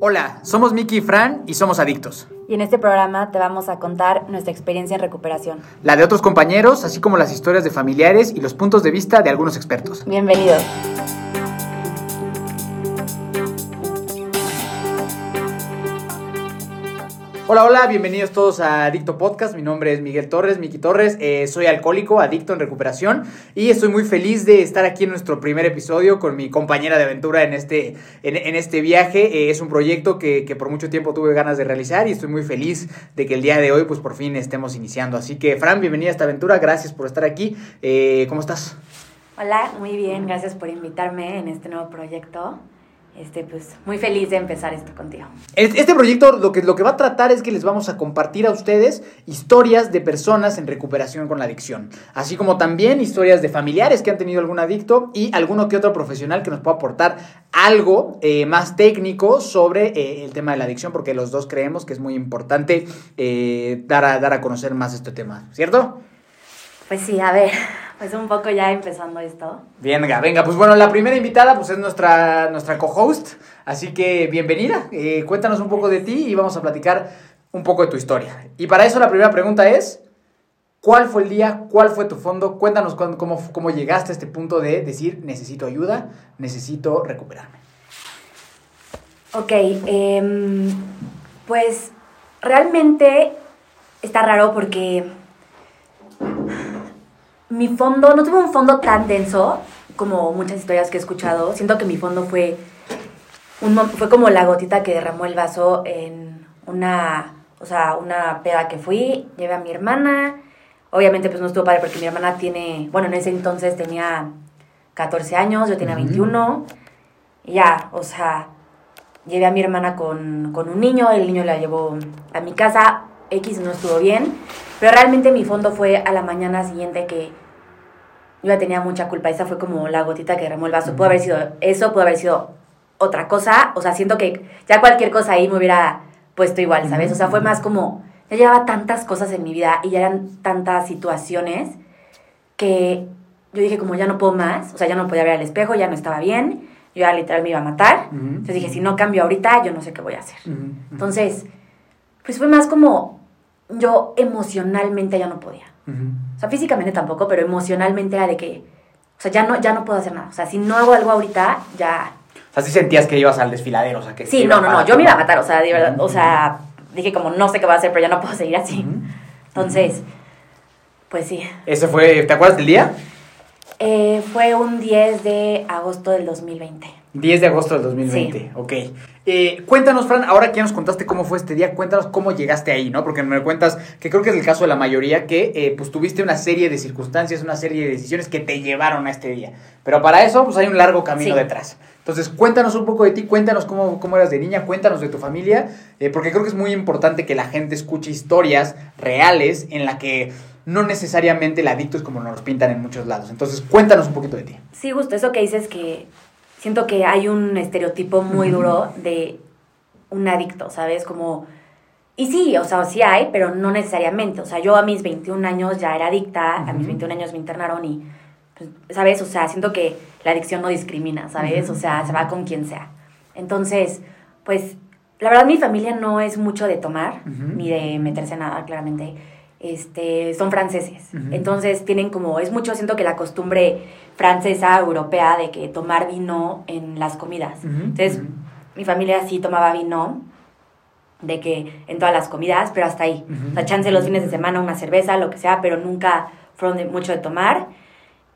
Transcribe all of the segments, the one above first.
Hola, somos Miki y Fran y somos adictos. Y en este programa te vamos a contar nuestra experiencia en recuperación. La de otros compañeros, así como las historias de familiares y los puntos de vista de algunos expertos. Bienvenidos. Hola, hola, bienvenidos todos a Adicto Podcast. Mi nombre es Miguel Torres, Miki Torres. Eh, soy alcohólico, adicto en recuperación y estoy muy feliz de estar aquí en nuestro primer episodio con mi compañera de aventura en este, en, este viaje. Eh, es un proyecto que, que, por mucho tiempo tuve ganas de realizar y estoy muy feliz de que el día de hoy, pues por fin estemos iniciando. Así que, Fran, bienvenida a esta aventura. Gracias por estar aquí. Eh, ¿Cómo estás? Hola, muy bien. Gracias por invitarme en este nuevo proyecto este, pues muy feliz de empezar esto contigo. Este proyecto lo que, lo que va a tratar es que les vamos a compartir a ustedes historias de personas en recuperación con la adicción, así como también historias de familiares que han tenido algún adicto y alguno que otro profesional que nos pueda aportar algo eh, más técnico sobre eh, el tema de la adicción, porque los dos creemos que es muy importante eh, dar, a, dar a conocer más este tema, ¿cierto? Pues sí, a ver, pues un poco ya empezando esto. Venga, venga, pues bueno, la primera invitada pues es nuestra, nuestra co-host, así que bienvenida, eh, cuéntanos un poco de ti y vamos a platicar un poco de tu historia. Y para eso la primera pregunta es, ¿cuál fue el día? ¿Cuál fue tu fondo? Cuéntanos cómo, cómo llegaste a este punto de decir, necesito ayuda, necesito recuperarme. Ok, em, pues realmente está raro porque mi fondo, no tuve un fondo tan denso como muchas historias que he escuchado. Siento que mi fondo fue, un, fue como la gotita que derramó el vaso en una, o sea, una peda que fui, llevé a mi hermana. Obviamente pues no estuvo padre porque mi hermana tiene, bueno, en ese entonces tenía 14 años, yo tenía 21. Y ya, o sea, llevé a mi hermana con, con un niño, el niño la llevó a mi casa, X no estuvo bien, pero realmente mi fondo fue a la mañana siguiente que yo ya tenía mucha culpa. Esa fue como la gotita que derramó el vaso. Pudo haber sido eso, pudo haber sido otra cosa. O sea, siento que ya cualquier cosa ahí me hubiera puesto igual, ¿sabes? O sea, fue más como, ya llevaba tantas cosas en mi vida y ya eran tantas situaciones que yo dije como ya no puedo más. O sea, ya no podía ver al espejo, ya no estaba bien. Yo ya literal me iba a matar. Entonces dije, si no cambio ahorita, yo no sé qué voy a hacer. Entonces, pues fue más como yo emocionalmente ya no podía. O sea, físicamente tampoco, pero emocionalmente era de que, o sea, ya no, ya no puedo hacer nada. O sea, si no hago algo ahorita, ya... O sea, sí sentías que ibas al desfiladero, o sea, que... Sí, no, no, no, yo me iba a matar, o sea, de verdad, o sea, dije como, no sé qué voy a hacer, pero ya no puedo seguir así. Entonces, pues sí. ¿Ese fue, te acuerdas del día? Eh, fue un 10 de agosto del 2020. 10 de agosto del 2020, sí. ok. Eh, cuéntanos, Fran, ahora que ya nos contaste cómo fue este día, cuéntanos cómo llegaste ahí, ¿no? Porque me cuentas que creo que es el caso de la mayoría, que eh, pues tuviste una serie de circunstancias, una serie de decisiones que te llevaron a este día. Pero para eso, pues hay un largo camino detrás. Entonces, cuéntanos un poco de ti, cuéntanos cómo, cómo eras de niña, cuéntanos de tu familia, eh, porque creo que es muy importante que la gente escuche historias reales en la que no necesariamente el adicto es como nos pintan en muchos lados. Entonces, cuéntanos un poquito de ti. Sí, justo eso que dices que siento que hay un estereotipo muy duro de un adicto, ¿sabes? Como... Y sí, o sea, sí hay, pero no necesariamente. O sea, yo a mis 21 años ya era adicta, a mis 21 años me internaron y, pues, ¿sabes? O sea, siento que la adicción no discrimina, ¿sabes? O sea, se va con quien sea. Entonces, pues, la verdad mi familia no es mucho de tomar, ni de meterse nada, claramente este, son franceses. Entonces tienen como, es mucho, siento que la costumbre francesa, europea, de que tomar vino en las comidas. Entonces, mi familia sí tomaba vino, de que en todas las comidas, pero hasta ahí. O sea, chance los fines de semana, una cerveza, lo que sea, pero nunca fueron de mucho de tomar.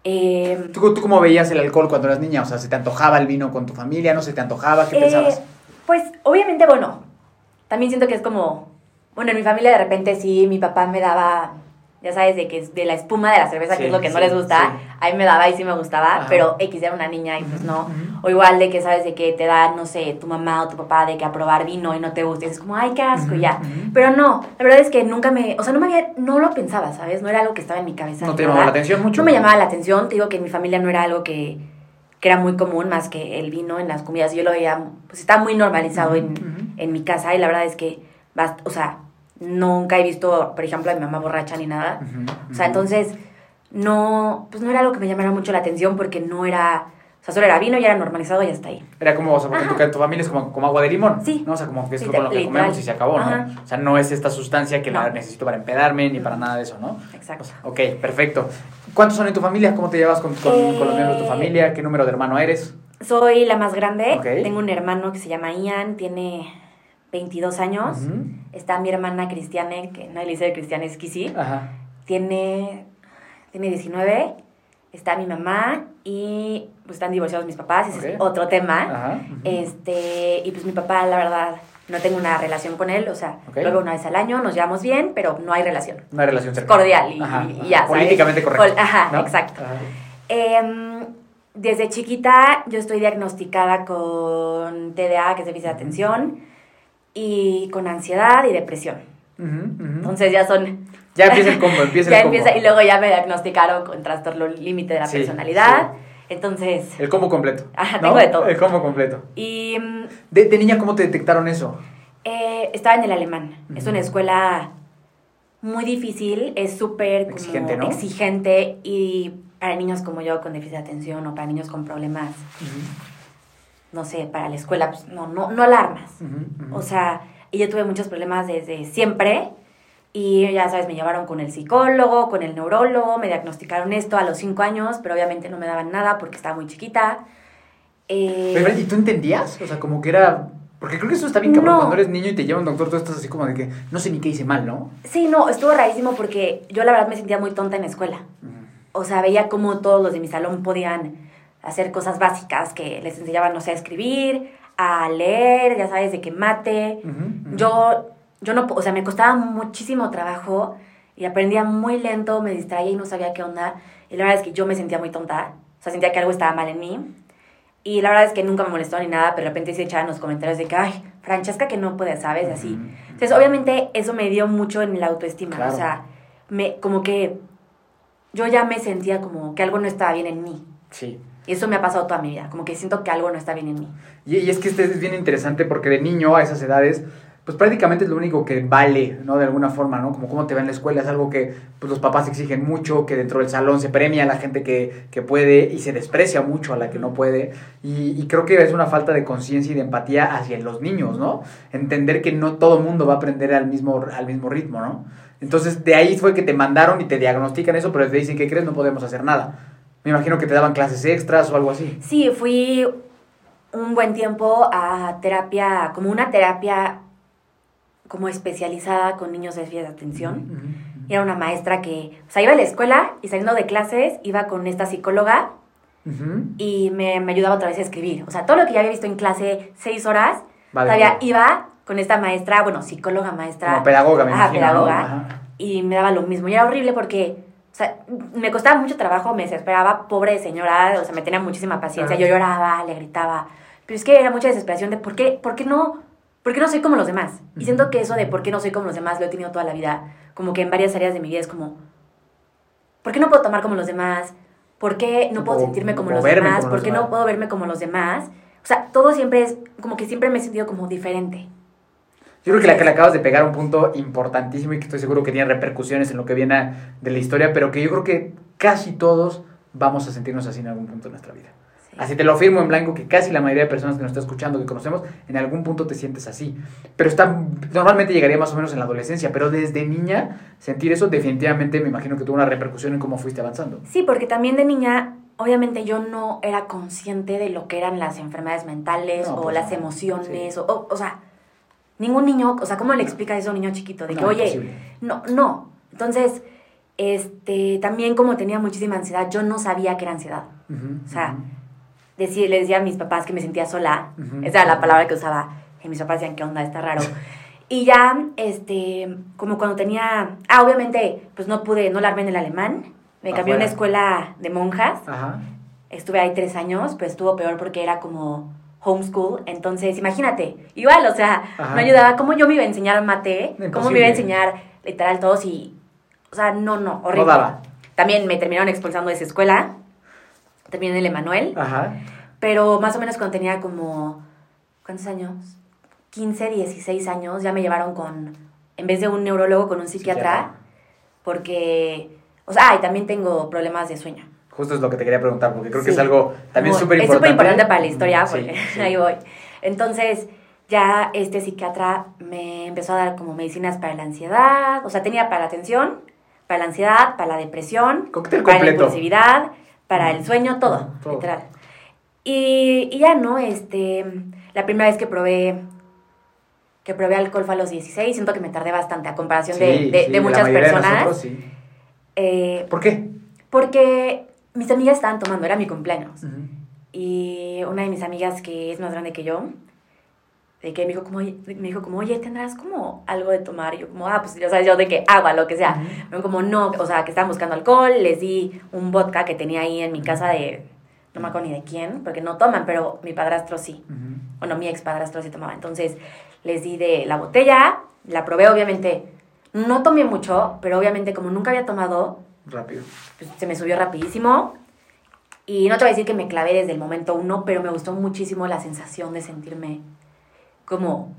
Em, ¿Tú, ¿Tú, cómo veías el alcohol cuando eras niña? O sea, ¿se te antojaba el vino con tu familia? ¿No se te antojaba? ¿Qué eh, pensabas? Pues, obviamente, bueno, también siento que es como bueno, en mi familia de repente sí, mi papá me daba, ya sabes, de que de la espuma de la cerveza, que es lo que no les gusta, ahí me daba y sí me gustaba, pero X era una niña y pues no. O igual de que sabes de que te da, no sé, tu mamá o tu papá de que aprobar vino y no te gusta, y es como, ay, qué asco, ya. Pero no, la verdad es que nunca me, o sea, no me había, no lo pensaba, ¿sabes? No era algo que estaba en mi cabeza. No te llamaba la atención mucho. No me llamaba la atención, te digo que en mi familia no era algo que, que era muy común más que el vino en las comidas. Yo lo veía, pues está muy normalizado en, en mi casa y la verdad es que, o sea, nunca he visto, por ejemplo, a mi mamá borracha ni nada. O sea, entonces no, pues no era algo que me llamara mucho la atención porque no era, o sea, solo era vino, ya era normalizado y hasta ahí. Era como, o sea, porque tu, tu familia es como, como agua de limón. Sí. ¿no? O sea, como que es Sí, con lo que comemos y se acabó, ¿no? O sea, no es esta sustancia que la necesito para empedarme ni para nada de eso, ¿no? Exacto. O sea, ok, perfecto. ¿Cuántos son en tu familia? ¿Cómo te llevas con, con, con los miembros de tu Eh, familia? ¿Qué número de hermano eres? Soy la más grande. Ok. Tengo un hermano que se llama Ian, tiene 22 años. Está mi hermana Cristiane, que no le dice Cristiane es Kisi. Ajá. Tiene, tiene 19. Está mi mamá y pues están divorciados mis papás, ese es otro tema. Ajá. Este, y pues mi papá, la verdad, no tengo una relación con él, o sea, veo una vez al año, nos llevamos bien, pero no hay relación. Una relación cercana. Cordial y, Ajá, y ajá. ya. ¿sabes? Políticamente correcto. Pol- ajá, ¿no? exacto. Ajá. Em, desde chiquita yo estoy diagnosticada con TDA, que es déficit de atención, y con ansiedad y depresión. Entonces ya son... Ya empieza el combo, empieza ya el combo. empieza, y luego ya me diagnosticaron con trastorno límite de la Sí, personalidad. Entonces, El combo completo. Ajá, ¿no? tengo de todo. El combo completo. y mm, De, de niña, ¿cómo te detectaron eso? eh, estaba en el alemán. Es una escuela muy difícil, es súper Exigente, ¿no? exigente y para niños como yo con déficit de atención o para niños con problemas, no sé, para la escuela, pues no, no, no alarmas. O sea, y yo tuve muchos problemas desde siempre. Y ya sabes, me llevaron con el psicólogo, con el neurólogo, me diagnosticaron esto a los cinco años, pero obviamente no me daban nada porque estaba muy chiquita. Eh, Pero, ¿Y tú entendías? O sea, como que era... Porque creo que eso está bien cabrón. No. Cuando eres niño y te lleva un doctor, tú estás así como de que no sé ni qué hice mal, ¿no? sí, no, estuvo rarísimo porque yo la verdad me sentía muy tonta en la escuela. O sea, veía como todos los de mi salón podían hacer cosas básicas que les enseñaban, no sé, a escribir, a leer, ya sabes, de que mate. Yo, yo no, o sea, me costaba muchísimo trabajo y aprendía muy lento, me distraía y no sabía qué onda. Y la verdad es que yo me sentía muy tonta, o sea, sentía que algo estaba mal en mí. Y la verdad es que nunca me molestó ni nada, pero de repente se echaban los comentarios de que, ay, Francesca, que no puede, ¿sabes? Así. Entonces, obviamente, eso me dio mucho en la autoestima. Claro. O sea, me, como que yo ya me sentía como que algo no estaba bien en mí. Sí. Y eso me ha pasado toda mi vida, como que siento que algo no está bien en mí. Y, es que este es bien interesante porque de niño a esas edades, pues prácticamente es lo único que vale, ¿no? De alguna forma, ¿no? Como cómo te va en la escuela, es algo que pues, los papás exigen mucho, que dentro del salón se premia a la gente que, que puede y se desprecia mucho a la que no puede. Y, y creo que es una falta de conciencia y de empatía hacia los niños, ¿no? Entender que no todo mundo va a aprender al mismo, al mismo ritmo, ¿no? Entonces de ahí fue que te mandaron y te diagnostican eso, pero te dicen, ¿qué crees? No podemos hacer nada. Me imagino que te daban clases extras o algo así. Sí, fui un buen tiempo a terapia, como una terapia como especializada con niños de déficit de atención. Y era una maestra que, o sea, iba a la escuela y saliendo de clases iba con esta psicóloga y me, me ayudaba otra vez a escribir. O sea, todo lo que ya había visto en clase seis horas, Vale, todavía iba con esta maestra, bueno, psicóloga, maestra. Como pedagoga, me Ajá, imagino, ¿no? pedagoga. Ajá. Y me daba lo mismo. Y era horrible porque, o sea, me costaba mucho trabajo, me desesperaba, pobre señora, o sea, me tenía muchísima paciencia. Claro. Yo lloraba, le gritaba. Pero es que era mucha desesperación de por qué, por qué no, por qué no soy como los demás. Y siento que eso de por qué no soy como los demás lo he tenido toda la vida. Como que en varias áreas de mi vida es como, ¿por qué no puedo tomar como los demás? ¿Por qué no puedo O- sentirme como los demás? como ¿Por los qué demás. no puedo verme como los demás? O sea, todo siempre es, como que siempre me he sentido como diferente. Yo creo que la que le acabas de pegar un punto importantísimo y que estoy seguro que tiene repercusiones en lo que viene de la historia, pero que yo creo que casi todos vamos a sentirnos así en algún punto de nuestra vida. Sí. Así te lo afirmo en blanco que casi la mayoría de personas que nos está escuchando, que conocemos, en algún punto te sientes así. Pero está, normalmente llegaría más o menos en la adolescencia, pero desde niña sentir eso definitivamente me imagino que tuvo una repercusión en cómo fuiste avanzando. Sí, porque también de niña, obviamente yo no era consciente de lo que eran las enfermedades mentales No, o pues las emociones, sí. o, o, o sea, ningún niño, o sea, ¿cómo le explicas eso a un niño chiquito? De que, No, oye, imposible. no, no. Entonces, este, también como tenía muchísima ansiedad, yo no sabía que era ansiedad. O sea, ujú. decir, le decía a mis papás que me sentía sola. Esa era la palabra que usaba. Y mis papás decían, ¿qué onda? Está raro. Y ya, este, como cuando tenía... Ah, obviamente, pues no pude, no la armé en el alemán. Me cambié a una escuela de monjas. Ajá. Estuve ahí tres años, pero estuvo peor porque era como homeschool. Entonces, imagínate, igual, o sea, Ajá. no ayudaba. ¿Cómo yo me iba a enseñar mate? ¿Cómo me Imposible. iba a enseñar literal todos? Y, o sea, no, no, horrible. No daba. También me terminaron expulsando de esa escuela. Terminé en el Emanuel. Ajá. Pero más o menos cuando tenía como, ¿cuántos años? 15, 16 años, ya me llevaron con, en vez de un neurólogo, con un psiquiatra, Psiquiatra. porque, o sea, y también tengo problemas de sueño. Justo es lo que te quería preguntar, porque creo que es algo también súper importante. Es súper importante para la historia, porque ahí voy. Entonces, ya este psiquiatra me empezó a dar como medicinas para la ansiedad, o sea, tenía para la tensión, para la ansiedad, para la depresión, para la impulsividad, para el sueño, todo, literal. Y, y, ya, ¿no? Este, la primera vez que probé que probé alcohol fue a los 16, siento que me tardé bastante a comparación de, de, muchas personas. Eh, ¿Por qué? Porque mis amigas estaban tomando, era mi cumpleaños. Y una de mis amigas que es más grande que yo, de que me dijo como, me dijo como, oye, ¿tendrás como algo de tomar? Y yo como, ah, pues ya sabes, yo de que agua, lo que sea. Me como, no, o sea, que estaban buscando alcohol, les di un vodka que tenía ahí en mi casa de, no me acuerdo ni de quién, porque no toman, pero mi padrastro sí. Bueno, mi ex padrastro sí tomaba. Entonces, les di de la botella, la probé, obviamente, no tomé mucho, pero obviamente como nunca había tomado... Rápido. Pues, se me subió rapidísimo. Y no te voy a decir que me clavé desde el momento uno, pero me gustó muchísimo la sensación de sentirme como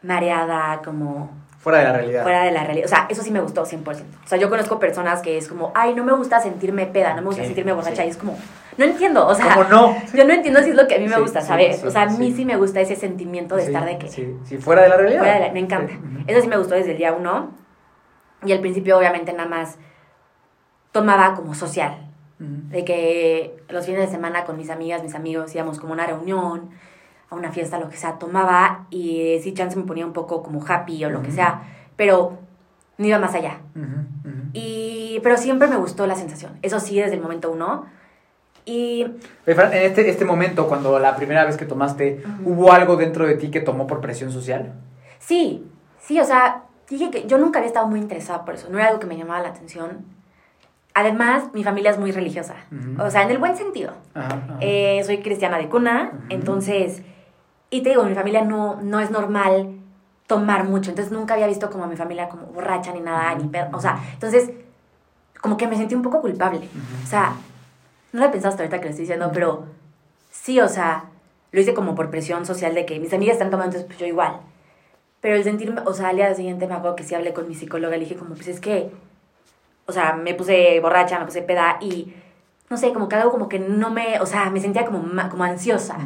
mareada, como... Fuera de la realidad. Fuera de la realidad. O sea, eso sí me gustó 100%. O sea, yo conozco personas que es como, ay, no me gusta sentirme peda, no me gusta sentirme borracha. Y es como, no entiendo. O sea, ¿Cómo no? yo no entiendo si es lo que a mí me gusta, ¿sabes? o sea, a mí sí. me gusta ese sentimiento de estar de que... Sí, sí, fuera de la realidad. Fuera de la, me encanta. Eso sí me gustó desde el día uno. Y al principio, obviamente, nada más tomaba como social. De que los fines de semana con mis amigas, mis amigos, íbamos como a una reunión a una fiesta, lo que sea, tomaba y si chance me ponía un poco como happy o lo que sea, pero no iba más allá. Y, pero siempre me gustó la sensación, eso sí, desde el momento uno. Y... En este, este momento, cuando la primera vez que tomaste, ¿hubo algo dentro de ti que tomó por presión social? Sí, sí, o sea, dije que yo nunca había estado muy interesada por eso, no era algo que me llamaba la atención. Además, mi familia es muy religiosa, o sea, en el buen sentido. Eh, soy cristiana de cuna, entonces y te digo, mi familia no, no es normal tomar mucho, entonces nunca había visto como a mi familia como borracha ni nada, ni perro, o sea, entonces como que me sentí un poco culpable. O sea, no lo he pensado hasta ahorita que lo estoy diciendo, pero sí, o sea, lo hice como por presión social de que mis amigas están tomando, entonces pues yo igual. Pero el sentirme, o sea, al día siguiente me acuerdo que sí hablé con mi psicóloga, le dije como, pues es que, o sea, me puse borracha, me puse peda y, no sé, como que algo como que no me, o sea, me sentía como, como ansiosa.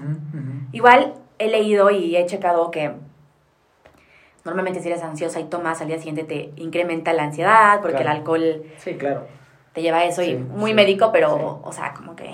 Igual he leído y he checado que normalmente si eres ansiosa y tomas al día siguiente te incrementa la ansiedad porque el alcohol sí, claro. te lleva a eso y muy médico, pero, o sea, como que...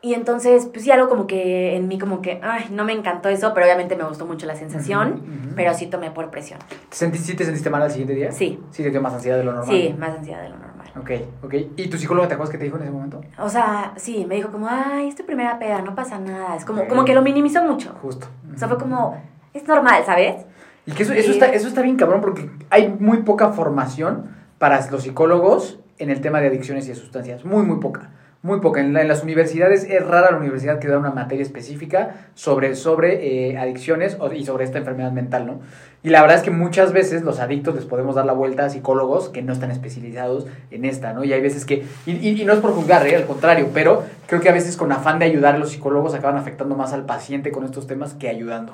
Y entonces, pues sí, algo como que en mí como que, ay, no me encantó eso, pero obviamente me gustó mucho la sensación, pero sí tomé por presión. ¿Te sentiste, ¿Sí te sentiste mal al siguiente día? Sí. ¿Sí te dio más ansiedad de lo normal? Sí, más ansiedad de lo normal. Ok, ok. ¿Y tu psicólogo te acuerdas qué te dijo en ese momento? O sea, sí, me dijo como, ay, es tu primera peda, no pasa nada. Es como, como que lo minimizó mucho. Justo. O sea, fue como, es normal, ¿sabes? Y que eso, eso, está, eso está bien cabrón porque hay muy poca formación para los psicólogos en el tema de adicciones y de sustancias. Muy, muy poca. Muy poca. En, las universidades es rara la universidad que da una materia específica sobre, sobre eh, adicciones y sobre esta enfermedad mental, ¿no? Y la verdad es que muchas veces los adictos les podemos dar la vuelta a psicólogos que no están especializados en esta, ¿no? Y hay veces que, y, no es por juzgar, ¿eh? al contrario, pero creo que a veces con afán de ayudar a los psicólogos acaban afectando más al paciente con estos temas que ayudando.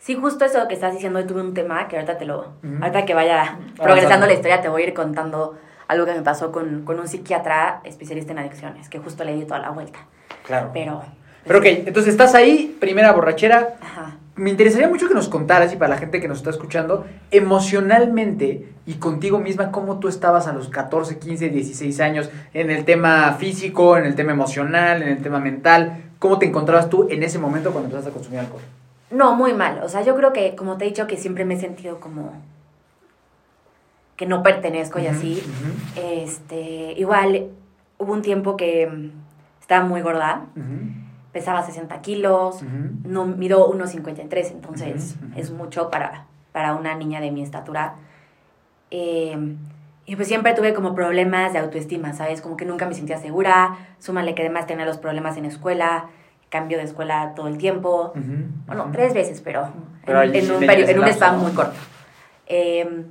Sí, justo eso que estás diciendo, tuve un tema que ahorita te lo, ahorita que vaya progresando la historia te voy a ir contando algo que me pasó con, con un psiquiatra especialista en adicciones, que justo le di toda la vuelta. Claro. Pero... Pero ok, entonces estás ahí, primera borrachera. Ajá. Me interesaría mucho que nos contaras, y para la gente que nos está escuchando, emocionalmente y contigo misma, cómo tú estabas a los 14, 15, 16 años en el tema físico, en el tema emocional, en el tema mental. ¿Cómo te encontrabas tú en ese momento cuando empezaste a consumir alcohol? No, muy mal. O sea, yo creo que, como te he dicho, que siempre me he sentido como que no pertenezco y así. Este, igual hubo un tiempo que estaba muy gorda. Pesaba 60 kilos, no mido 1,53, entonces es mucho para, para una niña de mi estatura. Em, y pues siempre tuve como problemas de autoestima, ¿sabes? Como que nunca me sentía segura. Súmale que además tenía los problemas en escuela, cambio de escuela todo el tiempo. Bueno, tres veces, pero, en, un, en un spam muy corto. Eh,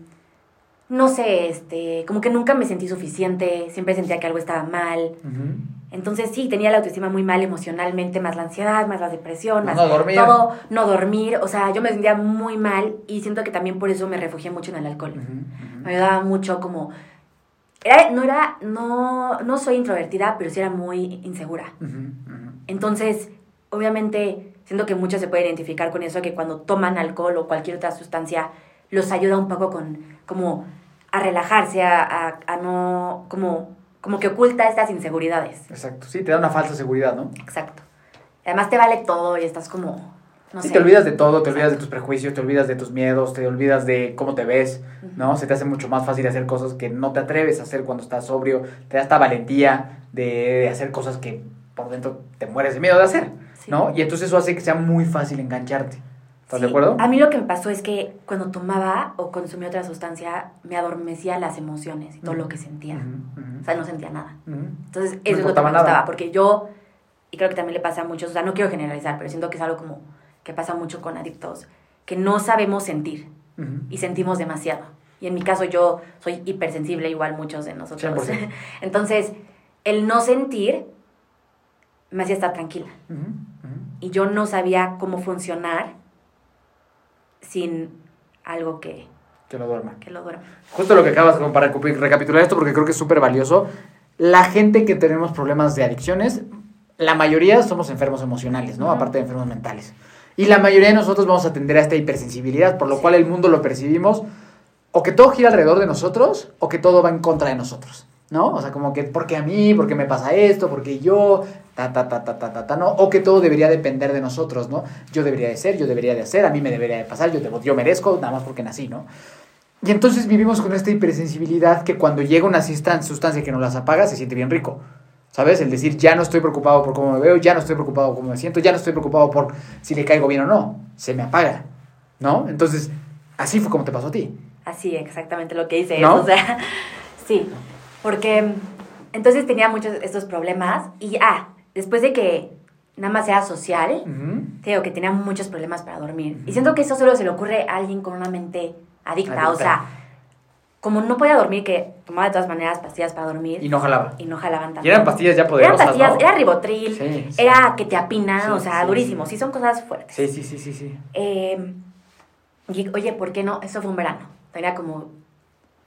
no sé, este, como que nunca me sentí suficiente, siempre sentía que algo estaba mal. Entonces sí, tenía la autoestima muy mal emocionalmente, más la ansiedad, más la depresión, más no dormir. todo, no dormir, o sea, yo me sentía muy mal y siento que también por eso me refugié mucho en el alcohol. Me ayudaba mucho como era, no era, no, no soy introvertida, pero sí era muy insegura. Entonces, obviamente, siento que muchos se pueden identificar con eso, que cuando toman alcohol o cualquier otra sustancia, los ayuda un poco con, como, a relajarse, a, a, a no, como, como que oculta estas inseguridades. Exacto. Sí, te da una falsa seguridad, ¿no? Exacto. Además te vale todo y estás como, no sí, sé. te olvidas de todo, te olvidas de tus prejuicios, te olvidas de tus miedos, te olvidas de cómo te ves, ¿no? Se te hace mucho más fácil hacer cosas que no te atreves a hacer cuando estás sobrio, te da esta valentía de, de hacer cosas que por dentro te mueres de miedo de hacer, Sí. ¿no? Y entonces eso hace que sea muy fácil engancharte. ¿Estás de acuerdo? A mí lo que me pasó es que cuando tomaba o consumía otra sustancia, me adormecía las emociones y todo lo que sentía. O sea, no sentía nada. Entonces, eso es lo que me nada. gustaba, porque yo, y creo que también le pasa a muchos, o sea, no quiero generalizar, pero siento que es algo como que pasa mucho con adictos, que no sabemos sentir y sentimos demasiado. Y en mi caso yo soy hipersensible, igual muchos de nosotros. 100%. Entonces, el no sentir me hacía estar tranquila. Y yo no sabía cómo funcionar sin algo que, Que lo duerma. que lo duerma. Justo lo que acabas como para recapitular esto, porque creo que es súper valioso. La gente que tenemos problemas de adicciones, la mayoría somos enfermos emocionales, ¿no? Ujú. Aparte de enfermos mentales. Y la mayoría de nosotros vamos a atender a esta hipersensibilidad, por lo Sí. cual el mundo lo percibimos o que todo gira alrededor de nosotros o que todo va en contra de nosotros, ¿no? O sea, como que, ¿por qué a mí? ¿Por qué me pasa esto? ¿Por qué yo? Ta, ta, ta, ta, ta, ta, ta, ¿no? O que todo debería depender de nosotros, ¿no? Yo debería de ser, yo debería de hacer, a mí me debería de pasar, yo, debo- yo merezco, nada más porque nací, ¿no? Y entonces vivimos con esta hipersensibilidad que cuando llega una sustancia que nos las apaga, se siente bien rico. ¿Sabes? El decir, ya no estoy preocupado por cómo me veo, ya no estoy preocupado por cómo me siento, ya no estoy preocupado por si le caigo bien o no. Se me apaga. ¿No? Entonces, así fue como te pasó a ti. Así, exactamente lo que dice. ¿No? O sea, sí. Porque entonces tenía muchos estos problemas y, ah, después de que nada más era social, te digo que tenía muchos problemas para dormir. Y siento que eso solo se le ocurre a alguien con una mente adicta. Adicta. O sea, como no podía dormir, que tomaba de todas maneras pastillas para dormir Y no jalaba. y no jalaban tanto. Y eran pastillas ya Eran poderosas, pastillas, ¿no? era ribotril, Sí, sí. era que te apina, Sí, o sea, durísimo. sí. Son cosas fuertes. Sí, sí, sí, sí, sí. Eh, y, oye, ¿por qué no? Eso fue un verano. Tenía como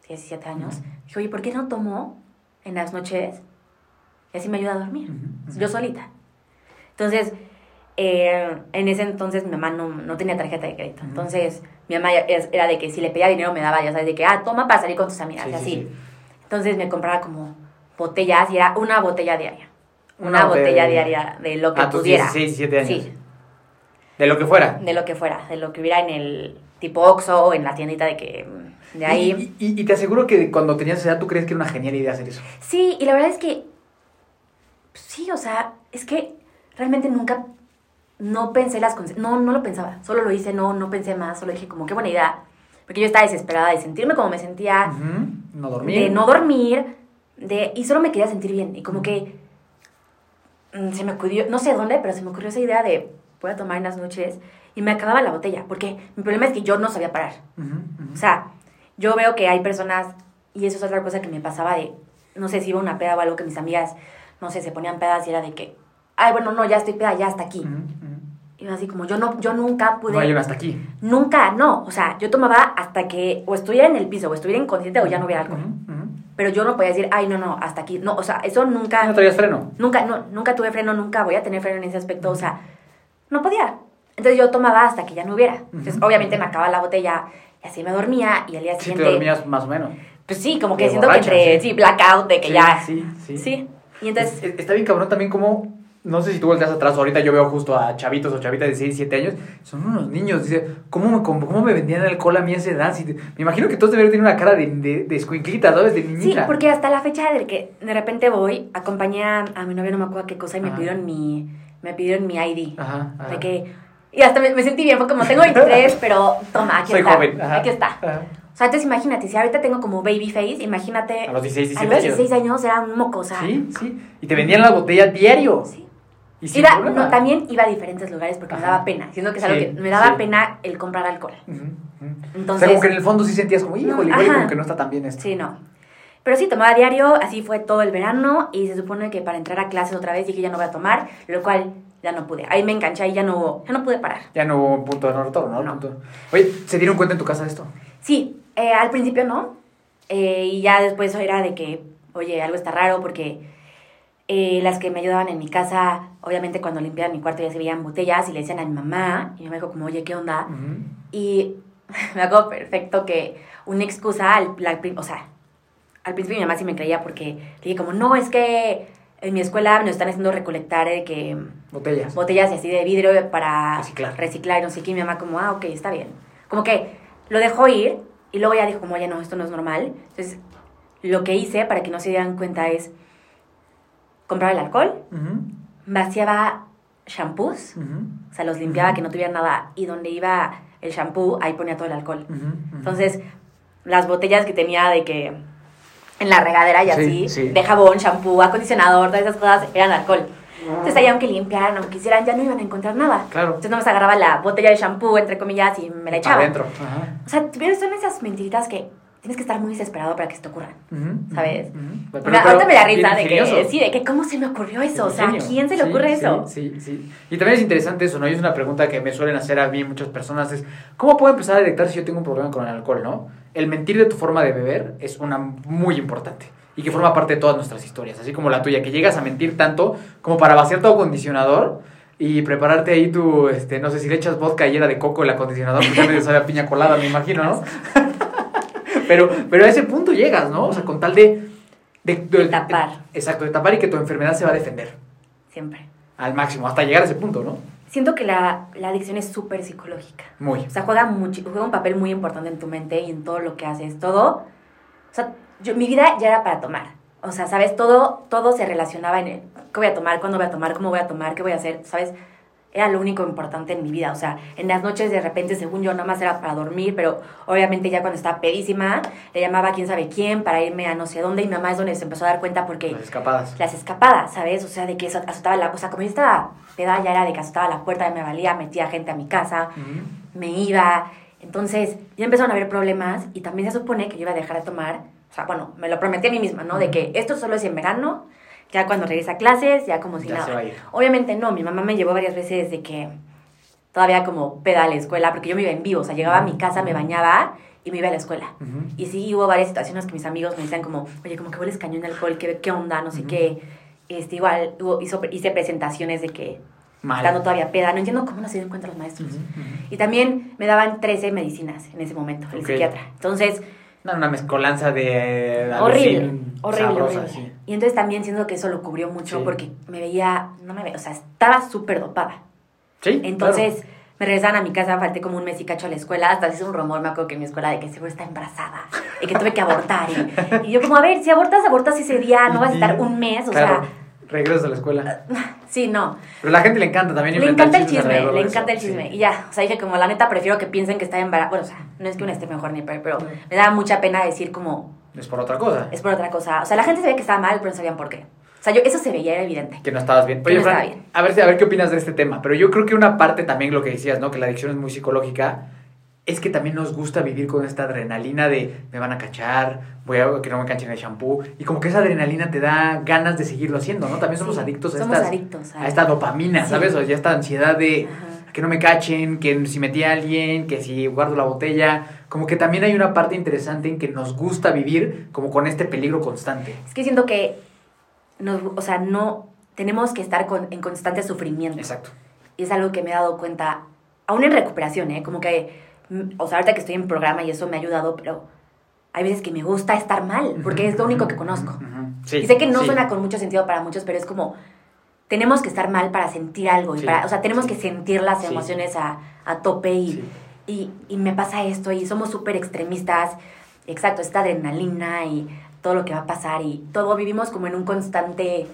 17 años. Dije, oye, ¿por qué no tomo en las noches? Y así me ayuda a dormir. Yo solita. Entonces, eh, en ese entonces mi mamá no, no tenía tarjeta de crédito. Entonces, mi mamá era de que si le pedía dinero me daba, ya sabes, de que, ah, toma para salir con tus amigas, Sí, y sí, así. sí. Entonces me compraba como botellas y era una botella diaria. Una, Una botella, diaria de lo que A tus pudiera. 16, 17 años. Sí, De lo que fuera. de lo que fuera, de lo que hubiera en el tipo Oxxo o en la tiendita de que de ahí. Y, y- y te aseguro que cuando tenías esa edad tú crees que era una genial idea hacer eso. Sí, y la verdad es que sí, o sea, es que realmente nunca no pensé las conse- no no lo pensaba, solo lo hice, no no pensé más, solo dije como qué buena idea, porque yo estaba desesperada de sentirme como me sentía. No dormir. de no dormir, de y solo me quería sentir bien y como que mm, se me ocurrió, no sé dónde, pero se me ocurrió esa idea de voy a tomar en las noches y me acababa la botella, porque mi problema es que yo no sabía parar. O sea, yo veo que hay personas, y eso es otra cosa que me pasaba de, no sé si iba a una peda o algo que mis amigas, no sé, se ponían pedas y era de que, ay, bueno, no, ya estoy peda, ya hasta aquí. Y yo así como, yo no, yo nunca pude, No hasta aquí. nunca, no, o sea, yo tomaba hasta que o estuviera en el piso, o estuviera inconsciente, o ya no hubiera alcohol. Ujú, ujú. Pero yo no podía decir, ay, no, no, hasta aquí. No, o sea, eso nunca, No traías freno. nunca, no, nunca tuve freno, nunca voy a tener freno en ese aspecto, o sea, no podía. Entonces yo tomaba hasta que ya no hubiera. Entonces, obviamente me acababa la botella y así me dormía y al día Sí, te siguiente... dormías más o menos. Pues sí, como que De siento borracha, que entre, sí. sí, blackout, de que Sí, ya. sí, sí. Sí. Y entonces, Es- está bien cabrón también como, no sé si tú volteas atrás, ahorita yo veo justo a chavitos o chavitas de 6, 7 años, son unos niños, dice, ¿cómo me, cómo, cómo me vendían alcohol a mí a esa edad? Si te- me imagino que todos deberían tener una cara de, de, de escuinclita, ¿sabes? De sí, niñita. porque hasta la fecha de que de repente voy, acompañé a, a mi novio, no me acuerdo qué cosa, y me Ajá. pidieron mi, me pidieron mi ID. Ajá, ajá. De que, y hasta me, me sentí bien, fue como, tengo 23, pero toma, aquí Soy está. joven. Aquí está. O sea, entonces imagínate, si ahorita tengo como baby face, imagínate. A los 16, a 17 los años. 16 años era un moco, o sea. Sí, sí. Y te vendían la botella diario. Sí. Y Iba- no, también iba a diferentes lugares porque me daba pena. Siento que es algo que me daba sí. pena el comprar alcohol. Entonces- o sea, como que en el fondo sí sentías como, híjole, igual como que no está tan bien esto. Sí, no. Pero sí, tomaba diario, así fue todo el verano y se supone que para entrar a clases otra vez dije ya no voy a tomar, lo cual ya no pude. Ahí me enganché y ya no, ya no pude parar. Ya no hubo un punto de no retorno, ¿no? No. Punto- Oye, ¿se dieron cuenta en tu casa de esto? Sí, eh, al principio no. eh, y ya después era de que oye, algo está raro porque eh, las que me ayudaban en mi casa, obviamente cuando limpiaban mi cuarto ya se veían botellas y le decían a mi mamá, y mi mamá dijo como, oye, ¿qué onda? Y me hago perfecto que una excusa, al, o sea, al principio mi mamá sí me creía porque le dije como, no, es que en mi escuela nos están haciendo recolectar de que... Botellas. Botellas y así de vidrio para reciclar. reciclar y no sé qué. Y mi mamá como, ah, ok, está bien. Como que lo dejó ir y luego ya dijo como, oye, no, esto no es normal. Entonces, lo que hice para que no se dieran cuenta es comprar el alcohol, vaciaba shampoos, o sea, los limpiaba que no tuvieran nada y donde iba el shampoo, ahí ponía todo el alcohol. Entonces, las botellas que tenía de que en la regadera y así, de jabón, shampoo, acondicionador, todas esas cosas eran alcohol. Entonces ahí aunque limpiaran, aunque quisieran, ya no iban a encontrar nada. Claro. Entonces no me agarraba la botella de shampoo, entre comillas, y me la echaba. Adentro. O sea, son esas mentiritas que tienes que estar muy desesperado para que se te ocurran, ¿sabes? pero, ahorita me da risa de que, sí, de que cómo se me ocurrió eso, o sea, ¿a quién se le ocurre eso? Sí, sí, Y también es interesante eso, ¿no? Y es una pregunta que me suelen hacer a mí muchas personas, es, ¿cómo puedo empezar a detectar si yo tengo un problema con el alcohol, no? El mentir de tu forma de beber es una muy importante y que forma parte de todas nuestras historias, así como la tuya, que llegas a mentir tanto como para vaciar tu acondicionador y prepararte ahí tu, este, no sé si le echas vodka y era de coco el acondicionador, porque medio sabe a piña colada, me imagino, ¿no? pero, pero a ese punto llegas, ¿no? O sea, con tal de... De, tapar. exacto, de tapar y que tu enfermedad se va a defender. Siempre. Al máximo, hasta llegar a ese punto, ¿no? Siento que la, la adicción es súper psicológica. Muy. O sea, juega, mucho, juega un papel muy importante en tu mente y en todo lo que haces. Todo. O sea, yo, mi vida ya era para tomar. O sea, ¿sabes? Todo, todo se relacionaba en el, qué voy a tomar, cuándo voy a tomar, cómo voy a tomar, qué voy a hacer, ¿sabes? era lo único importante en mi vida. O sea, en las noches de repente, según yo, nada más era para dormir, pero obviamente ya cuando estaba pedísima, le llamaba a quién sabe quién para irme a no sé dónde y mi mamá es donde se empezó a dar cuenta porque... Las escapadas. Las escapadas, ¿sabes? O sea, de que azotaba la... O sea, como yo estaba peda, ya era de que azotaba la puerta, me valía, metía gente a mi casa, me iba. Entonces, ya empezaron a haber problemas y también se supone que yo iba a dejar de tomar. O sea, bueno, me lo prometí a mí misma, ¿no? De que esto solo es en verano ya cuando regresa a clases, ya como si nada. Obviamente no, mi mamá me llevó varias veces de que todavía como peda a la escuela, porque yo me iba en vivo, o sea, llegaba a mi casa, me bañaba y me iba a la escuela. Y sí hubo varias situaciones que mis amigos me decían como, oye, como que hueles cañón de alcohol, ¿qué, qué onda? No sé qué. Este, igual hubo, hice presentaciones de que Mal. estando todavía peda, no entiendo cómo no se dieron cuenta los maestros. Y también me daban 13 medicinas en ese momento, el psiquiatra. Entonces no, una mezcolanza de... Horrible, horrible, horrible. Y entonces también siento que eso lo cubrió mucho porque me veía, no me veía, o sea, estaba súper dopada. Sí, Entonces me regresaban a mi casa, falté como un mes y cacho a la escuela, hasta hice un rumor, me acuerdo que en mi escuela, de que seguro está embarazada y que tuve que abortar. Y, yo como, a ver, si abortas, abortas ese día, no vas a estar un mes, o sea regresas a la escuela. Sí, no. Pero a la gente le encanta también. Le encanta el chisme, le encanta el chisme. Y ya, o sea, dije como la neta prefiero que piensen que está embarazada. Bueno, o sea, no es que una esté mejor ni peor, pero me da mucha pena decir como... Es por otra cosa. Es por otra cosa. O sea, la gente se ve que estaba mal, pero no sabían por qué. O sea, yo, eso se veía, era evidente. Que no estabas bien. Que no estaba bien. A ver, a ver qué opinas de este tema. Pero yo creo que una parte también, lo que decías, ¿no? Que la adicción es muy psicológica es que también nos gusta vivir con esta adrenalina de me van a cachar, voy a que no me canchen el shampoo. Y como que esa adrenalina te da ganas de seguirlo haciendo, ¿no? También somos adictos, a, a, esta dopamina, ¿sabes? O ya esta ansiedad de que no me cachen, que si metí a alguien, que si guardo la botella. Como que también hay una parte interesante en que nos gusta vivir como con este peligro constante. Es que siento que, nos, o sea, no tenemos que estar con, en constante sufrimiento. Exacto. Y es algo que me he dado cuenta, aún en recuperación, ¿eh? Como que o sea, ahorita que estoy en programa y eso me ha ayudado, pero hay veces que me gusta estar mal, porque es lo único que conozco. y sé que no suena con mucho sentido para muchos, pero es como, tenemos que estar mal para sentir algo, y para, o sea, tenemos que sentir las emociones a, a tope y, y, y, me pasa esto y somos súper extremistas, exacto, esta adrenalina y todo lo que va a pasar y todo vivimos como en un constante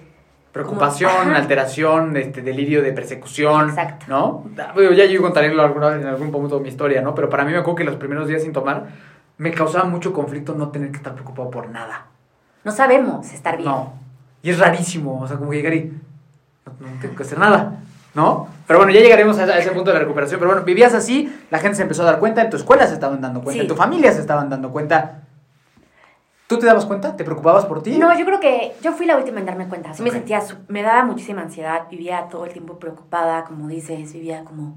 preocupación, alteración, este, delirio de persecución, Exacto. ¿no? Ya yo contaré alguna vez en algún punto de mi historia, ¿no? Pero para mí me acuerdo que los primeros días sin tomar me causaba mucho conflicto no tener que estar preocupado por nada. No sabemos estar bien. No. Y es rarísimo, o sea, como que llegar y no, tengo que hacer nada, ¿no? Pero bueno, ya llegaremos a ese punto de la recuperación. Pero bueno, vivías así, la gente se empezó a dar cuenta, en tu escuela se estaban dando cuenta, en tu familia se estaban dando cuenta. ¿Tú te dabas cuenta? ¿Te preocupabas por ti? No, yo creo que yo fui la última en darme cuenta. Sí me sentía, me daba muchísima ansiedad, vivía todo el tiempo preocupada, como dices, vivía como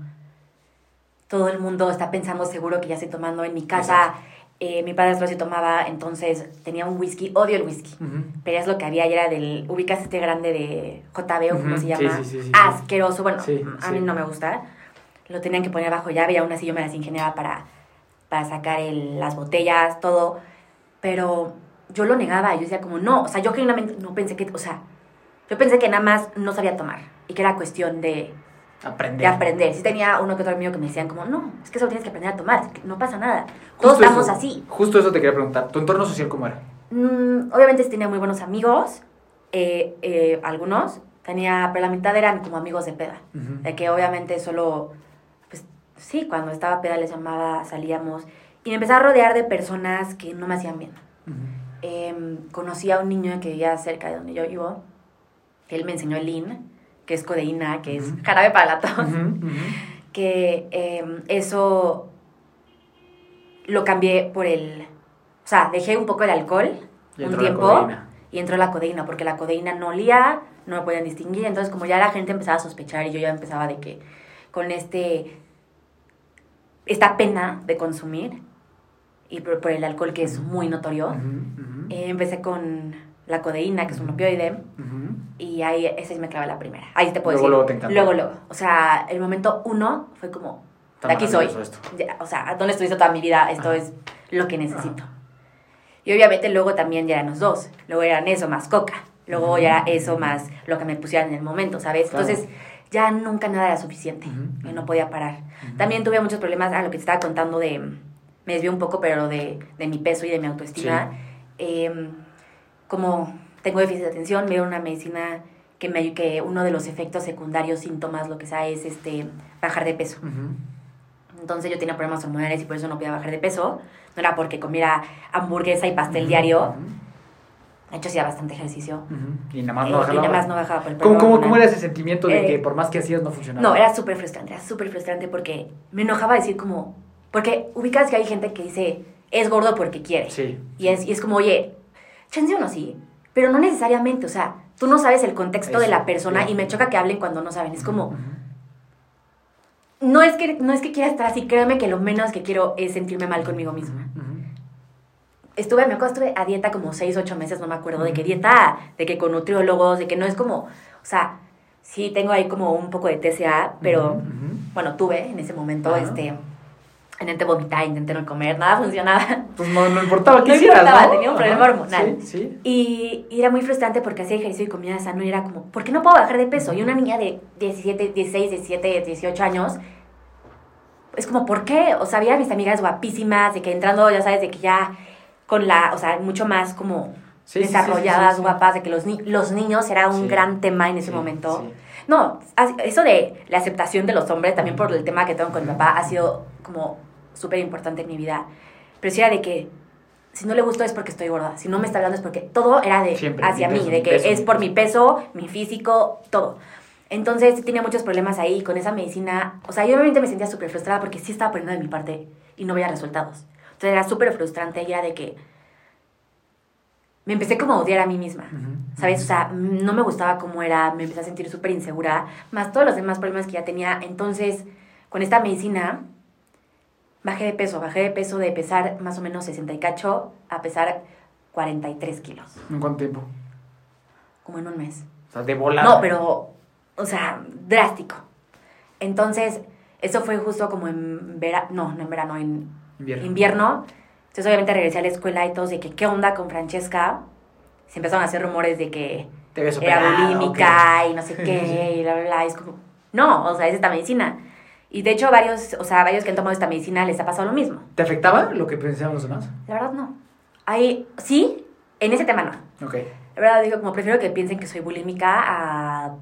todo el mundo está pensando seguro que ya estoy tomando en mi casa. Eh, mi padre sí tomaba, entonces tenía un whisky, odio el whisky, pero es lo que había y era del, ubicas este grande de JB o como se llama, asqueroso, bueno, a mí no me gusta, lo tenían que poner abajo llave y aún así yo me las ingeniaba para, para sacar las botellas, todo, pero yo lo negaba, yo decía como, no, o sea, yo genuinamente no pensé que, o sea, yo pensé que nada más no sabía tomar y que era cuestión de Aprender. De aprender. Sí tenía uno que otro amigo que me decían como, no, es que solo tienes que aprender a tomar, no pasa nada. Todos estamos así. Justo eso te quería preguntar. ¿Tu entorno social cómo era? Mm, obviamente tenía muy buenos amigos, eh, eh, algunos. Tenía, pero la mitad eran como amigos de peda. De que obviamente solo, pues sí, cuando estaba peda les llamaba, salíamos. Y me empecé a rodear de personas que no me hacían bien. Em, conocí a un niño que vivía cerca de donde yo vivo. Él me enseñó el lean que es codeína, que es jarabe para la tos, que em, eso lo cambié por el... O sea, dejé un poco el alcohol un tiempo y entró la codeína, porque la codeína no olía, no me podían distinguir, entonces como ya la gente empezaba a sospechar y yo ya empezaba de que con este... esta pena de consumir y por, el alcohol que es muy notorio, eh, empecé con la codeína, que es un opioide, y ahí ese me clava la primera. Ahí te puedo decir. Luego te. Luego, luego. O sea, el momento uno fue como, de aquí soy. o sea, ¿dónde estuviste toda mi vida? Esto es lo que necesito. Y obviamente luego también ya eran los dos. Luego eran eso más coca. Luego ya era eso más lo que me pusieran en el momento, ¿sabes? Entonces ya nunca nada era suficiente. y no podía parar. También tuve muchos problemas a lo que te estaba contando de... Me desvió un poco, pero de, de mi peso y de mi autoestima. Eh, como tengo déficit de atención, me dio una medicina que, me, que uno de los efectos secundarios, síntomas, lo que sea, es este, bajar de peso. Entonces yo tenía problemas hormonales y por eso no podía bajar de peso. No era porque comiera hamburguesa y pastel diario. De hecho, hacía bastante ejercicio. Y nada más no bajaba. Y nada más no bajaba por el ¿Cómo, cómo, ¿Cómo, era ese sentimiento de que eh, por más que hacías no funcionaba? No, era súper frustrante. Era súper frustrante porque me enojaba decir como... Porque ubicas que hay gente que dice, es gordo porque quiere. Sí. Y es, y es como, oye, chance no sí, pero no necesariamente, o sea, tú no sabes el contexto de la persona y me choca que hablen cuando no saben, es como... No es, que, no es que quiera estar así, créeme que lo menos que quiero es sentirme mal conmigo misma. Estuve, me acuerdo, estuve a dieta como 6, 8 meses, no me acuerdo, de qué dieta, de que con nutriólogos, de que no es como, o sea, sí tengo ahí como un poco de TCA, pero, bueno, tuve en ese momento, este Intenté vomitar, intenté no comer, nada funcionaba. Pues no, no importaba qué no hicieras, importaba, tenía un problema hormonal. Sí, sí. Y, era muy frustrante porque hacía ejercicio y comía sano y era como, ¿por qué no puedo bajar de peso? Y una niña de 17, 16, 17, 18 años, es como, ¿por qué? O sea, había mis amigas guapísimas, de que entrando, ya sabes, de que ya con la, o sea, mucho más como desarrolladas, guapas, de que los, los niños era un gran tema en ese momento. No, eso de la aceptación de los hombres, también por el tema que tengo con mi papá, ha sido como súper importante en mi vida. Pero sí era de que si no le gustó es porque estoy gorda, si no me está hablando es porque todo era de hacia mí, de que es por mi peso, mi físico, todo. Entonces tenía muchos problemas ahí con esa medicina. O sea, yo obviamente me sentía súper frustrada porque sí estaba poniendo de mi parte y no veía resultados. Entonces era súper frustrante y era de que me empecé como a odiar a mí misma, ¿sabes? O sea, no me gustaba cómo era, me empecé a sentir súper insegura, más todos los demás problemas que ya tenía. Entonces, con esta medicina, bajé de peso, bajé de peso de pesar más o menos 60 y cacho a pesar 43 kilos. ¿En cuánto tiempo? Como en un mes. O sea, de volada. No, pero, o sea, drástico. Entonces, eso fue justo como en verano, no, no en verano, en invierno. Entonces, obviamente regresé a la escuela y todos de que, ¿qué onda con Francesca? Se empezaron a hacer rumores de que era bulímica y no sé qué, y bla, bla, bla. es como, no, o sea, es esta medicina. Y de hecho, varios, o sea, varios que han tomado esta medicina les ha pasado lo mismo. ¿Te afectaba lo que pensaban los demás? La verdad, no. Hay, sí, en ese tema no. Ok. La verdad, digo, como prefiero que piensen que soy bulímica a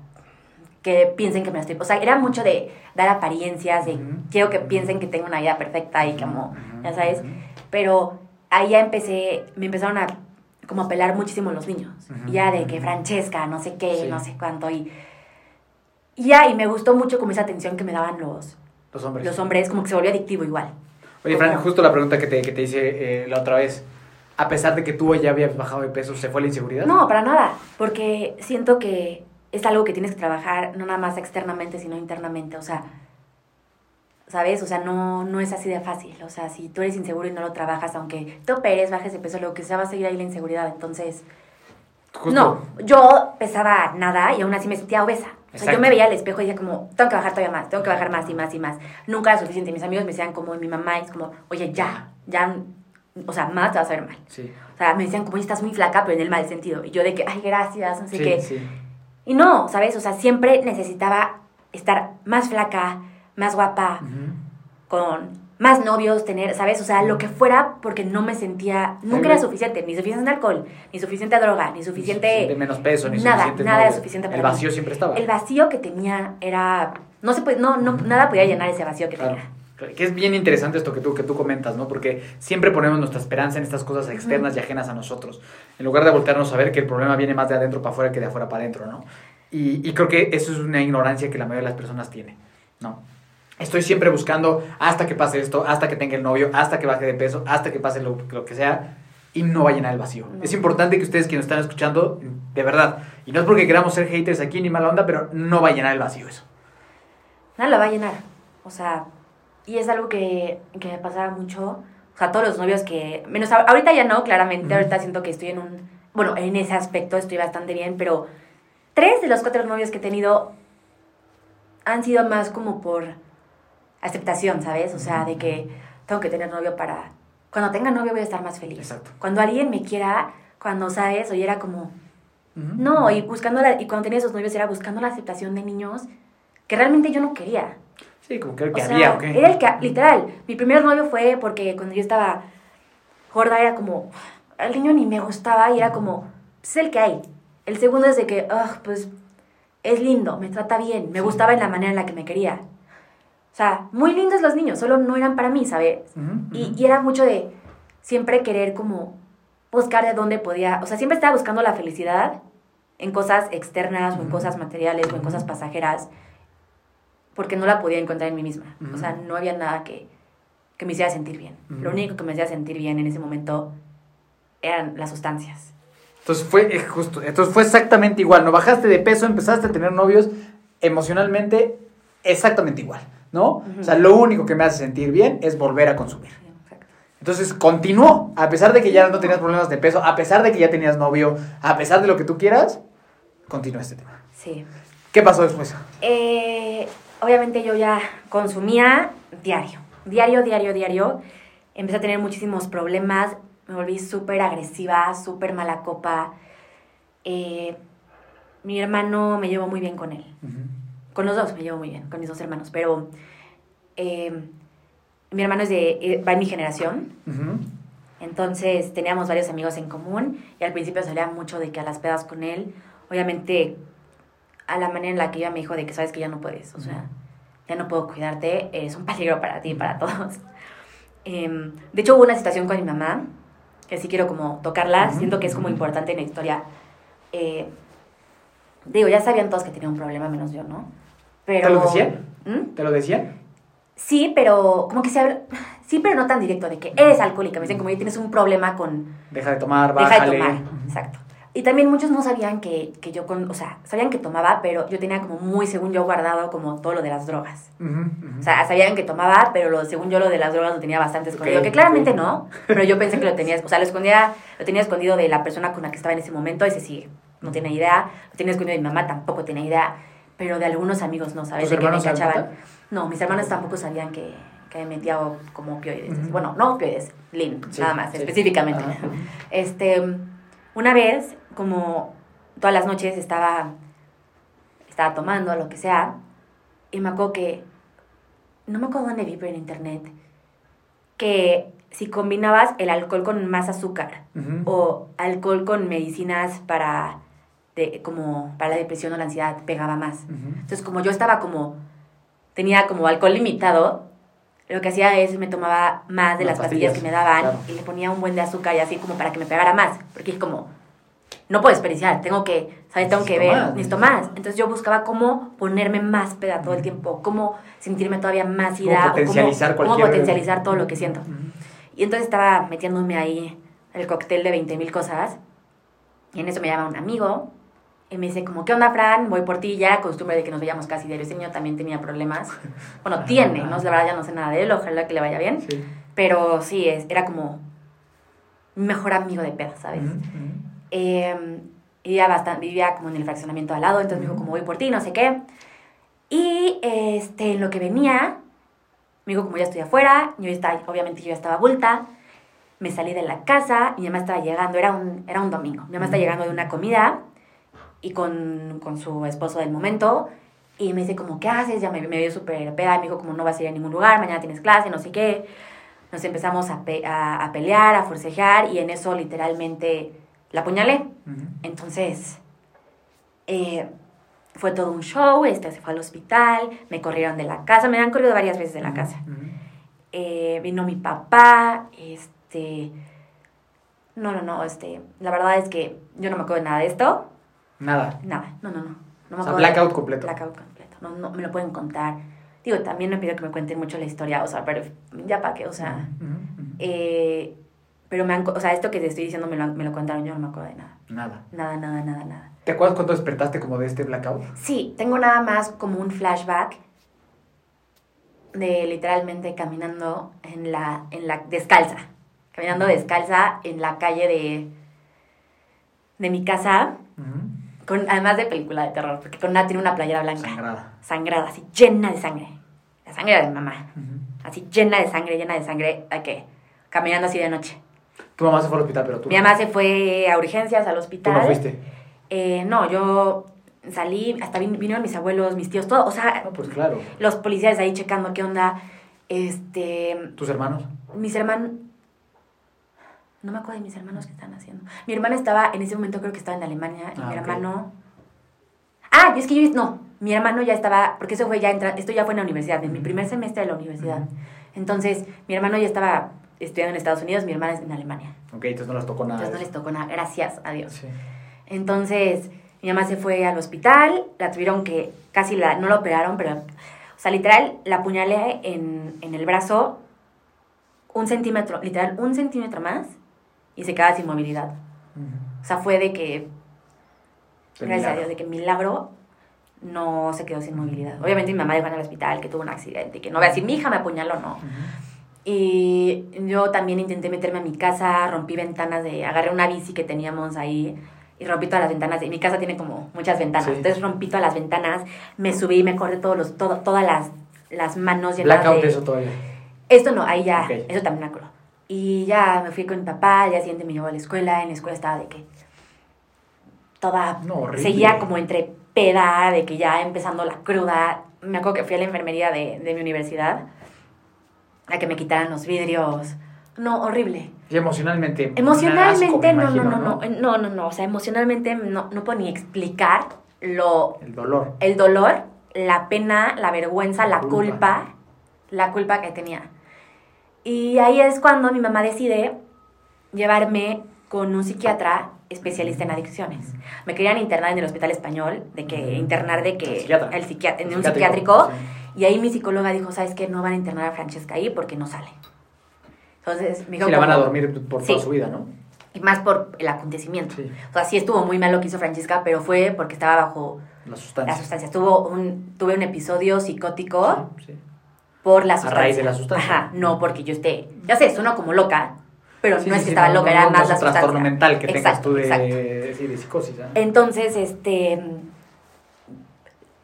que piensen que me estoy... O sea, era mucho de dar apariencias, de quiero que piensen que tengo una vida perfecta y como, ya sabes. Pero ahí ya empecé, me empezaron a como a pelar muchísimo los niños. Ya de que Francesca, no sé qué, no sé cuánto. Y y y me gustó mucho como esa atención que me daban los, los hombres. Los hombres, como que se volvió adictivo igual. Oye, Fran, justo la pregunta que te, que te hice eh, la otra vez. A pesar de que tú ya habías bajado de peso, ¿se fue la inseguridad? No, para nada. Porque siento que es algo que tienes que trabajar no nada más externamente, sino internamente. O sea, ¿sabes? O sea, no, no es así de fácil. O sea, si tú eres inseguro y no lo trabajas, aunque te operes, bajes de peso, lo que sea, va a seguir ahí la inseguridad. Entonces, no, yo pesaba nada y aún así me sentía obesa. O sea, yo me veía al espejo y decía como, tengo que bajar todavía más, tengo que bajar más y más y más. Nunca era suficiente. Mis amigos me decían como, y mi mamá es como, oye, ya, ya, o sea, más te vas a ver mal. Sí. O sea, me decían como, estás muy flaca, pero en el mal sentido. Y yo de que, ay, gracias, no sé qué. Sí. Y no, ¿sabes? O sea, siempre necesitaba estar más flaca, más guapa, con más novios, tener, ¿sabes? O sea, lo que fuera porque no me sentía, nunca era suficiente, ni suficiente alcohol, ni suficiente droga, ni suficiente... de menos peso, ni nada, suficiente... Nada era suficiente para El vacío siempre estaba. El vacío que tenía era... No se puede, no, no, nada podía llenar ese vacío que tenía. Que es bien interesante esto que tú, que tú comentas, ¿no? Porque siempre ponemos nuestra esperanza en estas cosas externas y ajenas a nosotros. En lugar de voltearnos a ver que el problema viene más de adentro para afuera que de afuera para adentro, ¿no? Y, y creo que eso es una ignorancia que la mayoría de las personas tiene, ¿no? Estoy siempre buscando hasta que pase esto, hasta que tenga el novio, hasta que baje de peso, hasta que pase lo, lo que sea y no va a llenar el vacío. Es importante que ustedes que nos están escuchando, de verdad, y no es porque queramos ser haters aquí ni mala onda, pero no va a llenar el vacío eso. Nada lo va a llenar. O sea, y es algo que, que me pasaba mucho. O sea, todos los novios que, menos ahorita ya no, claramente, ahorita siento que estoy en un, bueno, en ese aspecto estoy bastante bien, pero tres de los cuatro novios que he tenido han sido más como por aceptación, ¿sabes? O sea, de que tengo que tener novio para... Cuando tenga novio voy a estar más feliz. Exacto. Cuando alguien me quiera, cuando, ¿sabes? Oye, era como... No, y buscando la, y cuando tenía esos novios era buscando la aceptación de niños que realmente yo no quería. Sí, como que el que había, ¿ok? Era el que, literal, mi primer novio fue porque cuando yo estaba gorda era como, el niño ni me gustaba y era como, es el que hay. El segundo es de que, pues, es lindo, me trata bien, me gustaba en la manera en la que me quería. O sea, muy lindos los niños, solo no eran para mí, ¿sabes? Y, era mucho de siempre querer como buscar de dónde podía, o sea, siempre estaba buscando la felicidad en cosas externas o en cosas materiales o en cosas pasajeras, porque no la podía encontrar en mí misma. O sea, no había nada que, que me hiciera sentir bien. Lo único que me hacía sentir bien en ese momento eran las sustancias. Entonces fue eh, justo, entonces fue exactamente igual, no bajaste de peso, empezaste a tener novios emocionalmente exactamente igual. ¿No? O sea, lo único que me hace sentir bien es volver a consumir. Entonces continuó, a pesar de que ya no tenías problemas de peso, a pesar de que ya tenías novio, a pesar de lo que tú quieras, continúa este tema. Sí. ¿Qué pasó después? Eh, obviamente yo ya consumía diario, diario, diario, diario. Empecé a tener muchísimos problemas, me volví súper agresiva, súper mala copa. Eh, mi hermano me llevó muy bien con él. Con los dos me llevo muy bien, con mis dos hermanos, pero eh, mi hermano es de, eh, va en mi generación. Entonces teníamos varios amigos en común y al principio salía mucho de que a las pedas con él, obviamente a la manera en la que ella me dijo de que sabes que ya no puedes, o sea, ya no puedo cuidarte, es un peligro para ti y para todos. Em, de hecho hubo una situación con mi mamá, que sí quiero como tocarla, siento que es como importante en la historia. Eh, digo, ya sabían todos que tenía un problema, menos yo, ¿no? ¿Te lo decían? ¿Mm? ¿Te lo decían? Sí, pero como que se habla... Sí, pero no tan directo, de que eres alcohólica. Me dicen como que tienes un problema con... Deja de tomar, bájale. Deja de tomar, exacto. Y también muchos no sabían que, que yo, con, o sea, sabían que tomaba, pero yo tenía como muy, según yo, guardado como todo lo de las drogas. O sea, sabían que tomaba, pero lo, según yo lo de las drogas lo tenía bastante escondido, que claramente no, pero yo pensé que lo tenía, o sea, lo escondía, lo tenía escondido de la persona con la que estaba en ese momento, ese sí, no tiene idea, lo tenía escondido de mi mamá, tampoco tiene idea pero de algunos amigos no, ¿sabes? De que me cachaban. No, mis hermanos tampoco sabían que, que me metía como opioides. Bueno, no opioides, Lin, nada más, específicamente. Este, una vez, como todas las noches estaba, estaba tomando, lo que sea, y me acuerdo que, no me acuerdo dónde vi, pero en internet, que si combinabas el alcohol con más azúcar o alcohol con medicinas para como para la depresión o la ansiedad pegaba más. Entonces, como yo estaba como, tenía como alcohol limitado, lo que hacía es me tomaba más de las, pastillas, que me daban y le ponía un buen de azúcar y así como para que me pegara más, porque es como, no puedo desperdiciar, tengo que, ¿sabes? Tengo que ver, necesito más. Entonces yo buscaba cómo ponerme más peda todo el tiempo, cómo sentirme todavía más ida, cómo potencializar, cómo, potencializar todo lo que siento. Y entonces estaba metiéndome ahí el cóctel de 20 mil cosas y en eso me llama un amigo Y me dice como, ¿qué onda, Fran? Voy por ti. Ya costumbre de que nos veíamos casi diario. Ese niño también tenía problemas. Bueno, tiene, ¿no? La verdad ya no sé nada de él. Ojalá que le vaya bien. Sí. Pero sí, es, era como mi mejor amigo de pedo, ¿sabes? Eh, vivía, bastante, vivía como en el fraccionamiento al lado, entonces me dijo como voy por ti, no sé qué. Y este, en lo que venía, me dijo como ya estoy afuera, yo estaba, obviamente yo ya estaba bulta, me salí de la casa, mi mamá estaba llegando, era un, era un domingo, mi mamá estaba llegando de una comida y con, con su esposo del momento, y me dice como, ¿qué haces? Ya me, me vio súper peda, y me dijo como, no vas a ir a ningún lugar, mañana tienes clase, no sé qué. Nos empezamos a, pe- a, a pelear, a forcejear, y en eso literalmente la apuñalé. Entonces, eh, fue todo un show, este se fue al hospital, me corrieron de la casa, me han corrido varias veces de la casa. Eh, vino mi papá, este... No, no, no, este... La verdad es que yo no me acuerdo de nada de esto. Nada. Nada, no, no, no. no me O sea, de- blackout completo. Blackout completo. No, no me lo pueden contar. Digo, también me pidió que me cuenten mucho la historia, o sea, pero ya para qué, o sea... Eh, pero me han... O sea, esto que te estoy diciendo me lo, me lo contaron, yo no me acuerdo de nada. Nada. Nada, nada, nada, nada. ¿Te acuerdas cuando despertaste como de este blackout? Sí, tengo nada más como un flashback de literalmente caminando en la, en la descalza, caminando descalza en la calle de, de mi casa, Ujú. Con, además de película de terror, porque con una tiene una playera blanca, Sangrada. sangrada, así llena de sangre, la sangre de mi mamá, así llena de sangre, llena de sangre, ¿a qué? Caminando así de noche. Tu mamá se fue al hospital, pero tú. Mi mamá se fue a urgencias al Tú hospital. no fuiste. Eh, no, yo salí, hasta vin- vinieron mis abuelos, mis tíos, todo, o sea, No, pues claro. los policías ahí checando qué onda. Este, ¿Tus hermanos? mis hermanos, no me acuerdo de mis hermanos que están haciendo. Mi hermana estaba, en ese momento creo que estaba en Alemania, y Ah, mi ok. hermano... Ah, y es que yo, no, mi hermano ya estaba, porque eso fue ya, entra, esto ya fue en la universidad, en mi primer semestre de la universidad. Entonces, mi hermano ya estaba estudiando en Estados Unidos, mi hermana es en Alemania. Ok, entonces no les tocó nada. Entonces no les tocó nada, gracias a Dios. Sí. Entonces, mi mamá se fue al hospital, la tuvieron que, casi la, no la operaron, pero, o sea, literal, la apuñalé en, en el brazo un centímetro, literal, un centímetro más y se quedaba sin movilidad. O sea, fue de que, De gracias a. Dios, de que milagro no se quedó sin movilidad. Obviamente mi mamá dijo en el hospital que tuvo un accidente, que no voy a decir, mi hija me apuñaló, no. Ujú. Y yo también intenté meterme a mi casa, rompí ventanas de, agarré una bici que teníamos ahí y rompí todas las ventanas. de- mi casa tiene como muchas ventanas, Sí. entonces rompí todas las ventanas, me subí, me corté todos los, todo, todas las, las manos llenas Blackout, de... eso todavía. Esto no, ahí ya, eso también me acuerdo. Y ya me fui con mi papá, día siguiente me llevó a la escuela, en la escuela estaba de que toda, No, horrible. seguía como entre peda, de que ya empezando la cruda. Me acuerdo que fui a la enfermería de, de mi universidad a que me quitaran los vidrios. No, horrible. Y emocionalmente. Emocionalmente, no, no, no, no, no, no, no, o sea, emocionalmente no, no puedo ni explicar lo, El dolor. el dolor, la pena, la vergüenza, la culpa. culpa, la culpa que tenía. Y ahí es cuando mi mamá decide llevarme con un psiquiatra especialista en adicciones. Me querían internar en el hospital español, de que internar de que El psiquiatra. el psiquiatra, en un Psiquiátrico, psiquiátrico, y ahí mi psicóloga dijo, "¿Sabes qué? No van a internar a Francesca ahí porque no sale." Entonces, me dijo Sí, la van a dormir por toda Sí. su vida, ¿no? y más por el acontecimiento. Sí. O sea, sí estuvo muy mal lo que hizo Francesca, pero fue porque estaba bajo La la sustancia. sustancia. Tuvo un, tuve un episodio psicótico Sí, sí. Por la A sustancia. raíz de la sustancia. Ajá, no porque yo esté. Ya sé, sueno como loca, pero Sí, no es que sí, estaba no, loca, no, era no, más es la sustancia. trastorno mental que tengas Exacto, tú de, exacto. sí, de psicosis. ¿eh? Entonces, este.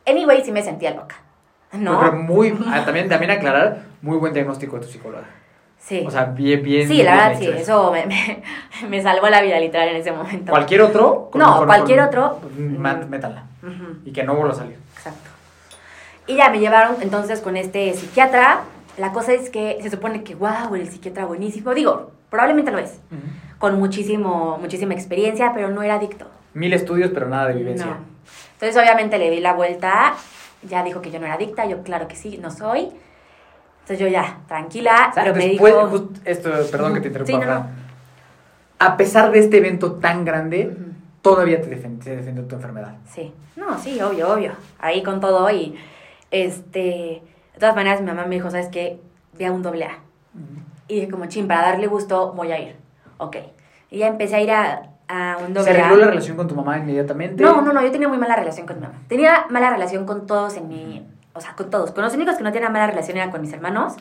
Anyway, sí me sentía loca. ¿No? Pero muy, ah, también, también aclarar, muy buen diagnóstico de tu psicóloga. sí. O sea, bien, bien. sí, bien la verdad, sí. Eso me, me, me salvó la vida literal en ese momento. Cualquier otro. No, cualquier otro, mm. Métanla. Ujú. Y que no vuelva a salir. Exacto. Y ya me llevaron entonces con este psiquiatra. La cosa es que se supone que, wow, el psiquiatra buenísimo. Digo, probablemente lo es. Con muchísimo, muchísima experiencia, pero no era adicto. Mil estudios, pero nada de vivencia. No. Entonces, obviamente, le di la vuelta. Ya dijo que yo no era adicta. Yo, claro que sí, no soy. Entonces, yo ya, tranquila. O sea, pero me después, dijo... just- esto, perdón que te interrumpa, Sí, no, Fran. no. A pesar de este evento tan grande, todavía te defiende tu enfermedad. Sí, no, sí, obvio, obvio. Ahí con todo y, este, de todas maneras mi mamá me dijo, ¿sabes qué? Ve a un doble A. Y dije como, chin, para darle gusto voy a ir. Ok. Y ya empecé a ir a, a un ¿Se doble arregló A. la relación con tu mamá inmediatamente? No, no, no, yo tenía muy mala relación con mi mamá. Tenía mala relación con todos en mi... O sea, con todos. Con los únicos que no tenía mala relación era con mis hermanos.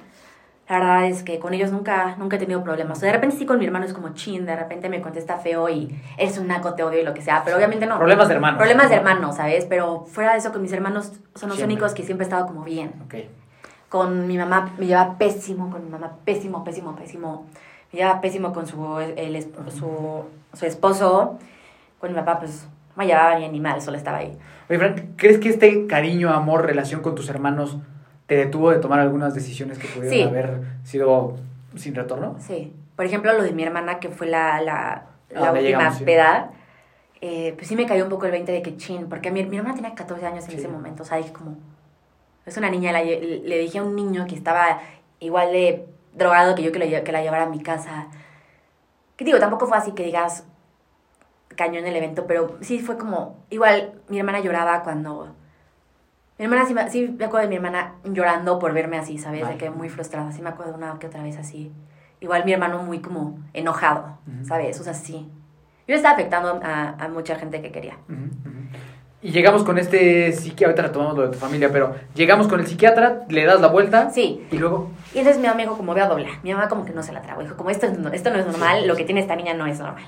La verdad es que con ellos nunca, nunca he tenido problemas. O sea, de repente sí con mi hermano es como chin, de repente me contesta feo y es un naco, te odio y lo que sea, pero obviamente no. Problemas de hermanos. Problemas de hermanos, ¿sabes? Pero fuera de eso, con mis hermanos son los Siempre. únicos que siempre he estado como bien. Ok. Con mi mamá me lleva pésimo, con mi mamá pésimo, pésimo, pésimo. Me lleva pésimo con su, el, es- su, su esposo. Con mi papá, pues, me llevaba ni animal, solo estaba ahí. Oye, Frank, ¿crees que este cariño, amor, relación con tus hermanos te detuvo de tomar algunas decisiones que pudieron Sí. haber sido sin retorno? Sí. Por ejemplo, lo de mi hermana, que fue la, la, ¿A la última llegamos, sí? eh, pues sí me cayó un poco el 20 de que chin, porque mi, mi hermana tenía 14 años en Sí. ese momento, o sea, dije como, es una niña, la le dije a un niño que estaba igual de drogado que yo que, lo lle- que la llevara a mi casa. Que digo, tampoco fue así que digas cañón el evento, pero sí fue como, igual mi hermana lloraba cuando... Mi hermana, sí sí me acuerdo de mi hermana llorando por verme así, ¿sabes? Vale. De que muy frustrada, sí me acuerdo una que otra vez así. Igual mi hermano muy como enojado, Ujú. ¿sabes? O sea, sí. Yo estaba afectando a, a mucha gente que quería. Ujú, ujú. Y llegamos con este psiquiatra, ahorita retomamos lo de tu familia, pero llegamos con el psiquiatra, le das la vuelta Sí. y luego... Y entonces mi amigo como veo a doblar. Mi mamá como que no se la tragó. Dijo, como esto, esto no es normal, lo que tiene esta niña no es normal.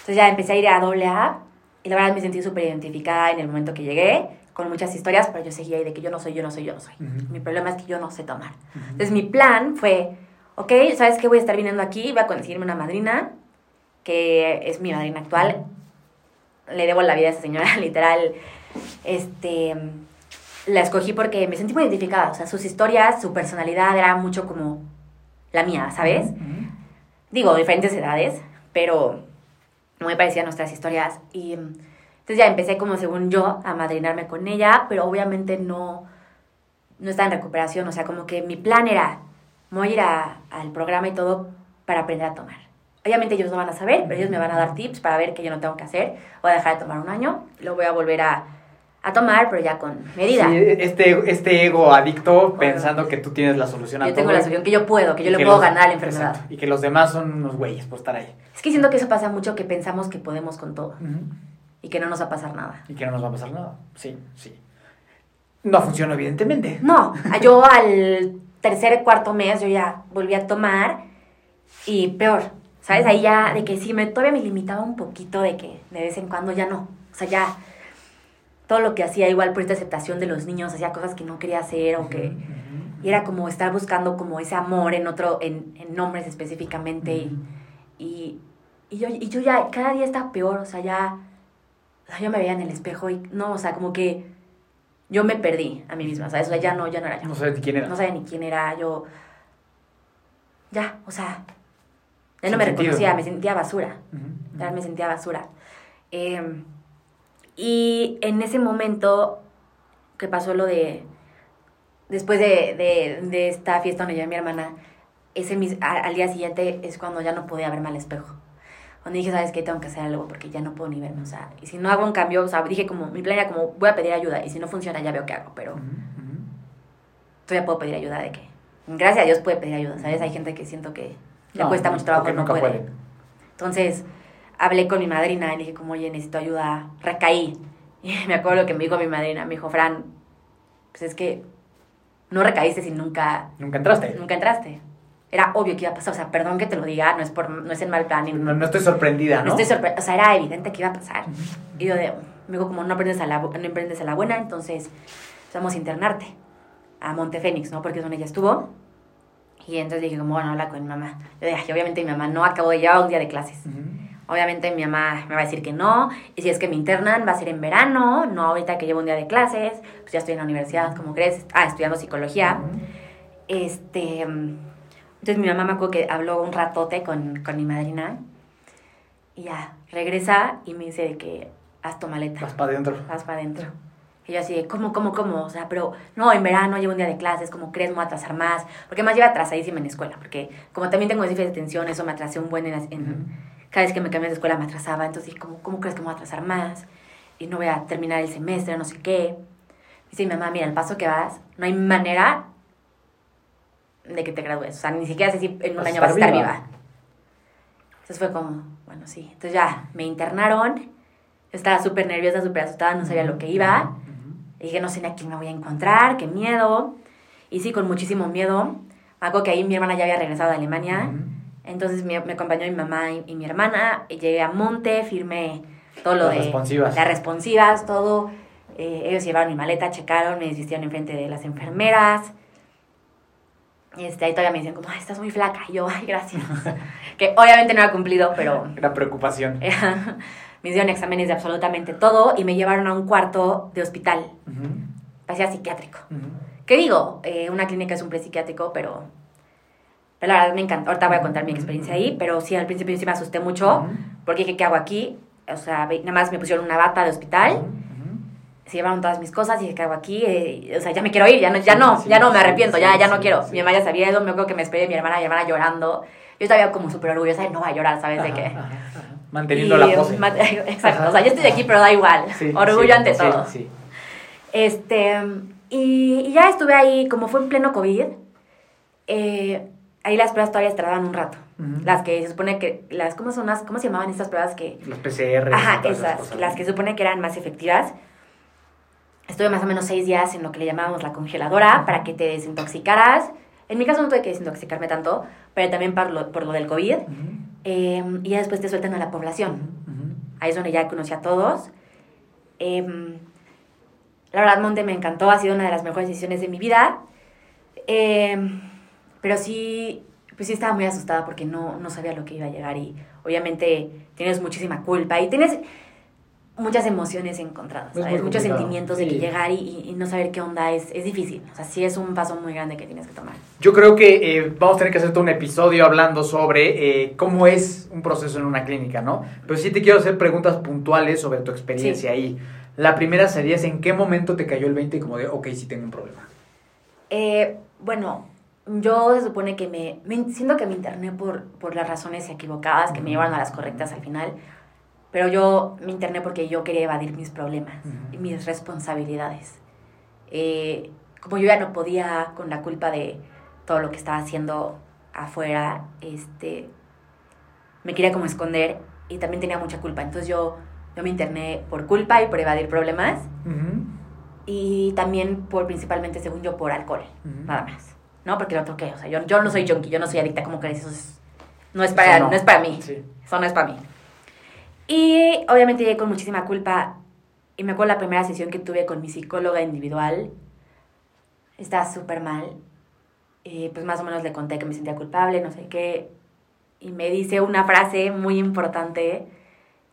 Entonces ya empecé a ir a doble A y la verdad me sentí súper identificada en el momento que llegué, con muchas historias, pero yo seguía ahí de que yo no soy, yo no soy, yo no soy. Ujú. Mi problema es que yo no sé tomar. Ujú. Entonces mi plan fue, ok, ¿sabes qué? Voy a estar viniendo aquí, voy a conseguirme una madrina, que es mi madrina actual. Le debo la vida a esa señora, literal. Este, la escogí porque me sentí muy identificada. O sea, sus historias, su personalidad era mucho como la mía, ¿sabes? Ujú. Digo, diferentes edades, pero muy parecían nuestras historias. Y entonces ya empecé como según yo a madrinarme con ella, pero obviamente no, no estaba en recuperación. O sea, como que mi plan era, voy a ir a- al programa y todo para aprender a tomar. Obviamente ellos no van a saber, pero ellos me van a dar tips para ver qué yo no tengo que hacer. Voy a dejar de tomar un año, lo voy a volver a, a tomar, pero ya con medida. Sí, este, este ego adicto pensando que tú tienes la solución a yo todo. tengo la solución que yo puedo, que yo le puedo los- ganar a la enfermedad. Exacto, y que los demás son unos güeyes por estar ahí. Es que siento que eso pasa mucho, que pensamos que podemos con todo. Y que no nos va a pasar nada. Y que no nos va a pasar nada. Sí, sí. No funciona, evidentemente. No, yo al tercer, cuarto mes yo ya volví a tomar y peor, ¿sabes? Ahí ya, de que sí, me, todavía me limitaba un poquito de que de vez en cuando ya no. O sea, ya todo lo que hacía igual por esta aceptación de los niños, hacía cosas que no quería hacer o que... Y era como estar buscando como ese amor en otro, en, en nombres específicamente. y- Y, y, yo, y yo ya cada día estaba peor, o sea, ya... o sea, yo me veía en el espejo y no, o sea, como que yo me perdí a mí misma, ¿sabes? O sea, ya no, ya no era yo. No sabes ni quién era. No sabía ni quién era yo. Ya, o sea, ya Sin no me sentido. reconocía, me sentía basura. Ya me sentía basura. Eh, y en ese momento que pasó lo de. Después de, de, de esta fiesta donde yo y mi hermana, ese mis- al día siguiente es cuando ya no podía verme al espejo. Cuando dije, ¿sabes qué? Tengo que hacer algo porque ya no puedo ni verme. O sea, y si no hago un cambio, o sea, dije como, mi plan era como, voy a pedir ayuda y si no funciona ya veo qué hago, pero todavía puedo pedir ayuda de que. Gracias a Dios puede pedir ayuda, ¿sabes? Hay gente que siento que le No, cuesta mucho trabajo, no puede. puede. Entonces, hablé con mi madrina y le dije como, oye, necesito ayuda, recaí. Y me acuerdo lo que me dijo mi madrina, me dijo, Fran, pues es que no recaíste si nunca, Nunca entraste. nunca entraste. Era obvio que iba a pasar, o sea, perdón que te lo diga, no es, por, no es en mal plan. No, no estoy sorprendida, ¿no? no estoy sorprendida, o sea, era evidente que iba a pasar. Y yo de, me dijo como, no aprendes a la, no aprendes a la buena, entonces vamos a internarte a Montefénix, ¿no? Porque es donde ella estuvo. Y entonces dije como, bueno, habla con mi mamá. Yo dije, "Ay, obviamente mi mamá no acabo de llevar un día de clases. Ujú. Obviamente mi mamá me va a decir que no. Y si es que me internan, va a ser en verano, no ahorita que llevo un día de clases. Pues ya estoy en la universidad, como crees. Ah, estudiando psicología. Este. Entonces mi mamá me acuerdo que habló un ratote con, con mi madrina. Y ya, regresa y me dice de que haz tu maleta. Vas para adentro. Vas para adentro. Y yo así de, ¿cómo, cómo, cómo? O sea, pero no, en verano llevo un día de clases, como crees, me voy a atrasar más. Porque más lleva atrasadísima en la escuela. Porque como también tengo déficit de atención, eso me atrasé un buen en, en- cada vez que me cambié de escuela me atrasaba. Entonces dije, ¿cómo, ¿cómo crees que me voy a atrasar más? Y no voy a terminar el semestre, no sé qué. Dice mi mamá, mira, el paso que vas, no hay manera de que te gradúes. O sea, ni siquiera sé si en un año vas a estar viva. viva. Entonces fue como, bueno, sí. Entonces ya me internaron. Estaba súper nerviosa, súper asustada, no sabía lo que iba. Y dije, no sé ni a quién me voy a encontrar, qué miedo. Y sí, con muchísimo miedo. Me acuerdo que ahí mi hermana ya había regresado de Alemania. Entonces me, me, acompañó mi mamá y, mi hermana. Y llegué a Monte, firmé todo lo las de... Responsivas. Las responsivas. todo. Eh, ellos llevaron mi maleta, checaron, me desistieron enfrente de las enfermeras. Este, ahí todavía me dicen como, ay, estás muy flaca. Y yo, ay, gracias. que obviamente no ha cumplido, pero... Era preocupación. me hicieron exámenes de absolutamente todo y me llevaron a un cuarto de hospital. Parecía psiquiátrico. ¿Qué digo? Eh, una clínica es un pre-psiquiátrico, pero... Pero la verdad me encanta. Ahorita voy a contar mi experiencia ahí, pero sí, al principio sí me asusté mucho porque dije, ¿qué hago aquí? O sea, nada más me pusieron una bata de hospital se llevaron todas mis cosas y dije, ¿qué hago aquí? Eh, o sea, ya me quiero ir, ya no, ya no, ya no me arrepiento, ya, ya no quiero. Mi mamá ya sabía eso, me acuerdo que me esperé mi hermana, mi hermana llorando. Yo estaba como súper orgullosa de no va a llorar, ¿sabes? de qué? Manteniendo la pose. Exacto, o sea, yo estoy aquí, pero da igual. Orgullo ante todo. Este, y, ya estuve ahí, como fue en pleno COVID, eh, ahí las pruebas todavía tardaban un rato. Las que se supone que, las, ¿cómo son las, cómo se llamaban estas pruebas que? Las PCR. Ajá, esas, las que se supone que eran más efectivas. Estuve más o menos seis días en lo que le llamábamos la congeladora para que te desintoxicaras. En mi caso no tuve que desintoxicarme tanto, pero también por lo, por lo del COVID. Em, y ya después te sueltan a la población. Ahí es donde ya conocí a todos. Em, la verdad, Monte me encantó, ha sido una de las mejores decisiones de mi vida. Em, pero sí, pues sí estaba muy asustada porque no, no sabía lo que iba a llegar y obviamente tienes muchísima culpa y tienes muchas emociones encontradas, muchos sentimientos de que llegar y, no saber qué onda es, es difícil. O sea, sí es un paso muy grande que tienes que tomar. Yo creo que eh, vamos a tener que hacer todo un episodio hablando sobre eh, cómo es un proceso en una clínica, ¿no? Pero sí te quiero hacer preguntas puntuales sobre tu experiencia ahí. La primera sería, ¿en qué momento te cayó el 20 como de, ok, sí tengo un problema? Eh, bueno, yo se supone que me, me, siento que me interné por, por las razones equivocadas que me llevaron a las correctas al final pero yo me interné porque yo quería evadir mis problemas y mis responsabilidades. Eh, como yo ya no podía con la culpa de todo lo que estaba haciendo afuera, este, me quería como esconder y también tenía mucha culpa. Entonces yo, yo me interné por culpa y por evadir problemas. Y también por, principalmente, según yo, por alcohol, nada más. ¿No? Porque lo toqué. O sea, yo, yo no soy junkie, yo no soy adicta, como que eso no, es para, no. es para mí. Eso no es para mí. Y obviamente llegué con muchísima culpa. Y me acuerdo la primera sesión que tuve con mi psicóloga individual. Estaba súper mal. Y pues más o menos le conté que me sentía culpable, no sé qué. Y me dice una frase muy importante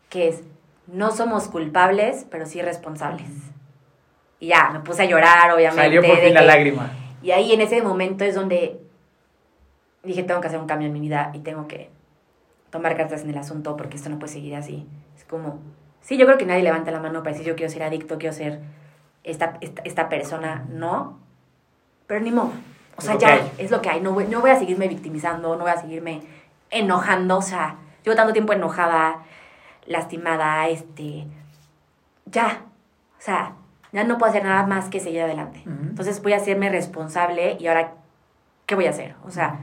que es, no somos culpables, pero sí responsables. Y ya, me puse a llorar, obviamente. Salió por fin la lágrima. Y ahí en ese momento es donde dije, tengo que hacer un cambio en mi vida y tengo que tomar cartas en el asunto porque esto no puede seguir así. Es como, sí, yo creo que nadie levanta la mano para decir yo quiero ser adicto, quiero ser esta, esta, persona, no, pero ni modo. O sea, ya es lo que hay. No voy, no voy a seguirme victimizando, no voy a seguirme enojando. O sea, llevo tanto tiempo enojada, lastimada, este. Ya. O sea, ya no puedo hacer nada más que seguir adelante. Entonces voy a hacerme responsable y ahora, ¿qué voy a hacer? O sea,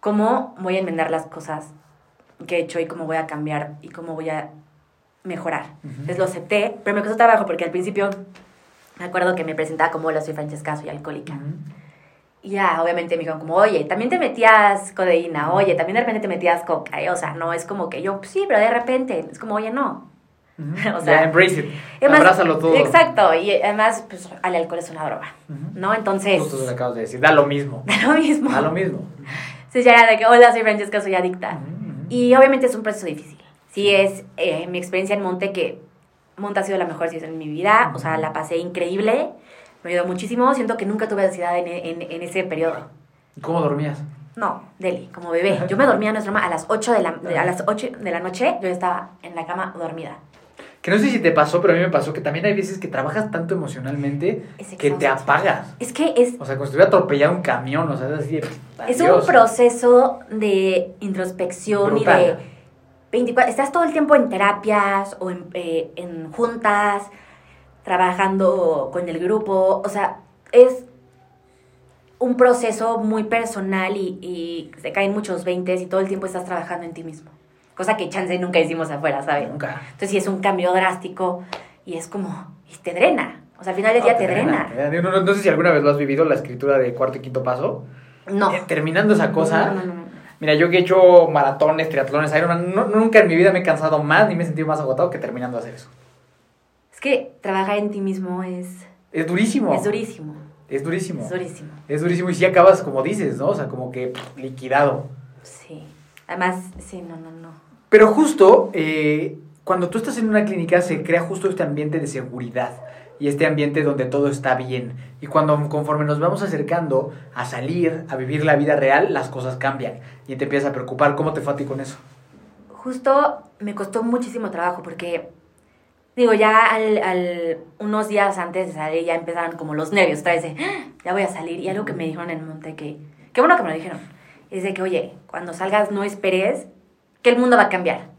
¿cómo voy a enmendar las cosas que he hecho y cómo voy a cambiar y cómo voy a mejorar. Entonces lo acepté, pero me costó trabajo porque al principio me acuerdo que me presentaba como, hola, soy Francesca, soy alcohólica. Y ya, obviamente me dijeron como, oye, también te metías codeína, oye, también de repente te metías coca, o sea, no es como que yo, sí, pero de repente, es como, oye, no. o sea, embrace it, abrázalo todo. Exacto, y además, pues, el alcohol es una droga, ¿no? Entonces... Justo lo acabas de decir, da lo mismo. Da lo mismo. Da lo mismo. Entonces ya era de que, hola, soy Francesca, soy adicta. Y obviamente es un proceso difícil. Sí es eh, mi experiencia en Monte, que Monte ha sido la mejor decisión en mi vida, o sea, la pasé increíble, me ayudó muchísimo, siento que nunca tuve ansiedad en, en, ese periodo. ¿Cómo dormías? No, Deli, como bebé. Yo me dormía, no es a las 8 de la, a las 8 de la noche, yo estaba en la cama dormida. Que no sé si te pasó, pero a mí me pasó que también hay veces que trabajas tanto emocionalmente que te apagas. Es que es... O sea, como si estuviera atropellado un camión, o sea, es así... Es un proceso de introspección y de... 24, estás todo el tiempo en terapias o en, eh, en juntas, trabajando con el grupo, o sea, es un proceso muy personal y, y se caen muchos veintes y todo el tiempo estás trabajando en ti mismo. Cosa que chance nunca hicimos afuera, ¿sabes? Nunca. Entonces sí es un cambio drástico y es como, y te drena. O sea, al final del día te, drena. No, no- no sé si alguna vez lo has vivido, la escritura de cuarto y quinto paso. No. Eh, terminando esa cosa, No, no, no, no. mira, yo que he hecho maratones, triatlones, Ironman, no- nunca en mi vida me he cansado más ni me he sentido más agotado que terminando de hacer eso. Es que trabajar en ti mismo es, Es durísimo. es durísimo. Es durísimo. Es durísimo. Es durísimo y si acabas como dices, ¿no? O sea, como que liquidado. Sí. Además, sí, no, no, no. Pero justo eh, cuando tú estás en una clínica se crea justo este ambiente de seguridad y este ambiente donde todo está bien. Y cuando conforme nos vamos acercando a salir, a vivir la vida real, las cosas cambian y te empiezas a preocupar. ¿Cómo te fue a ti con eso? Justo me costó muchísimo trabajo porque, digo, ya al, al- unos días antes de salir ya empezaron como los nervios, otra de, "Ah, ya voy a salir. Y algo que me dijeron en monte que, qué bueno que me lo dijeron, es de que, oye, cuando salgas no esperes que el mundo va a cambiar.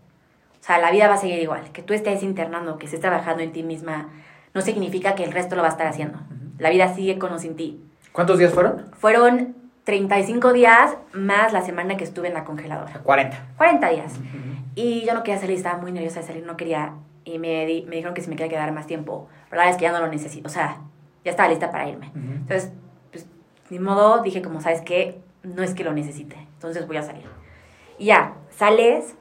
O sea, la vida va a seguir igual. Que tú estés internando, que estés trabajando en ti misma, no significa que el resto lo va a estar haciendo. La vida sigue con o sin ti. ¿Cuántos días fueron? Fueron 35 días más la semana que estuve en la congeladora. 40. 40 días. Y yo no quería salir, estaba muy nerviosa de salir, no quería. Y me, di- me dijeron que si me quería quedar más tiempo. Pero la verdad es que ya no lo necesito. O sea, ya estaba lista para irme. Ujú. Entonces, pues, ni modo, dije como, ¿sabes qué? No es que lo necesite. Entonces voy a salir. Y ya, sales.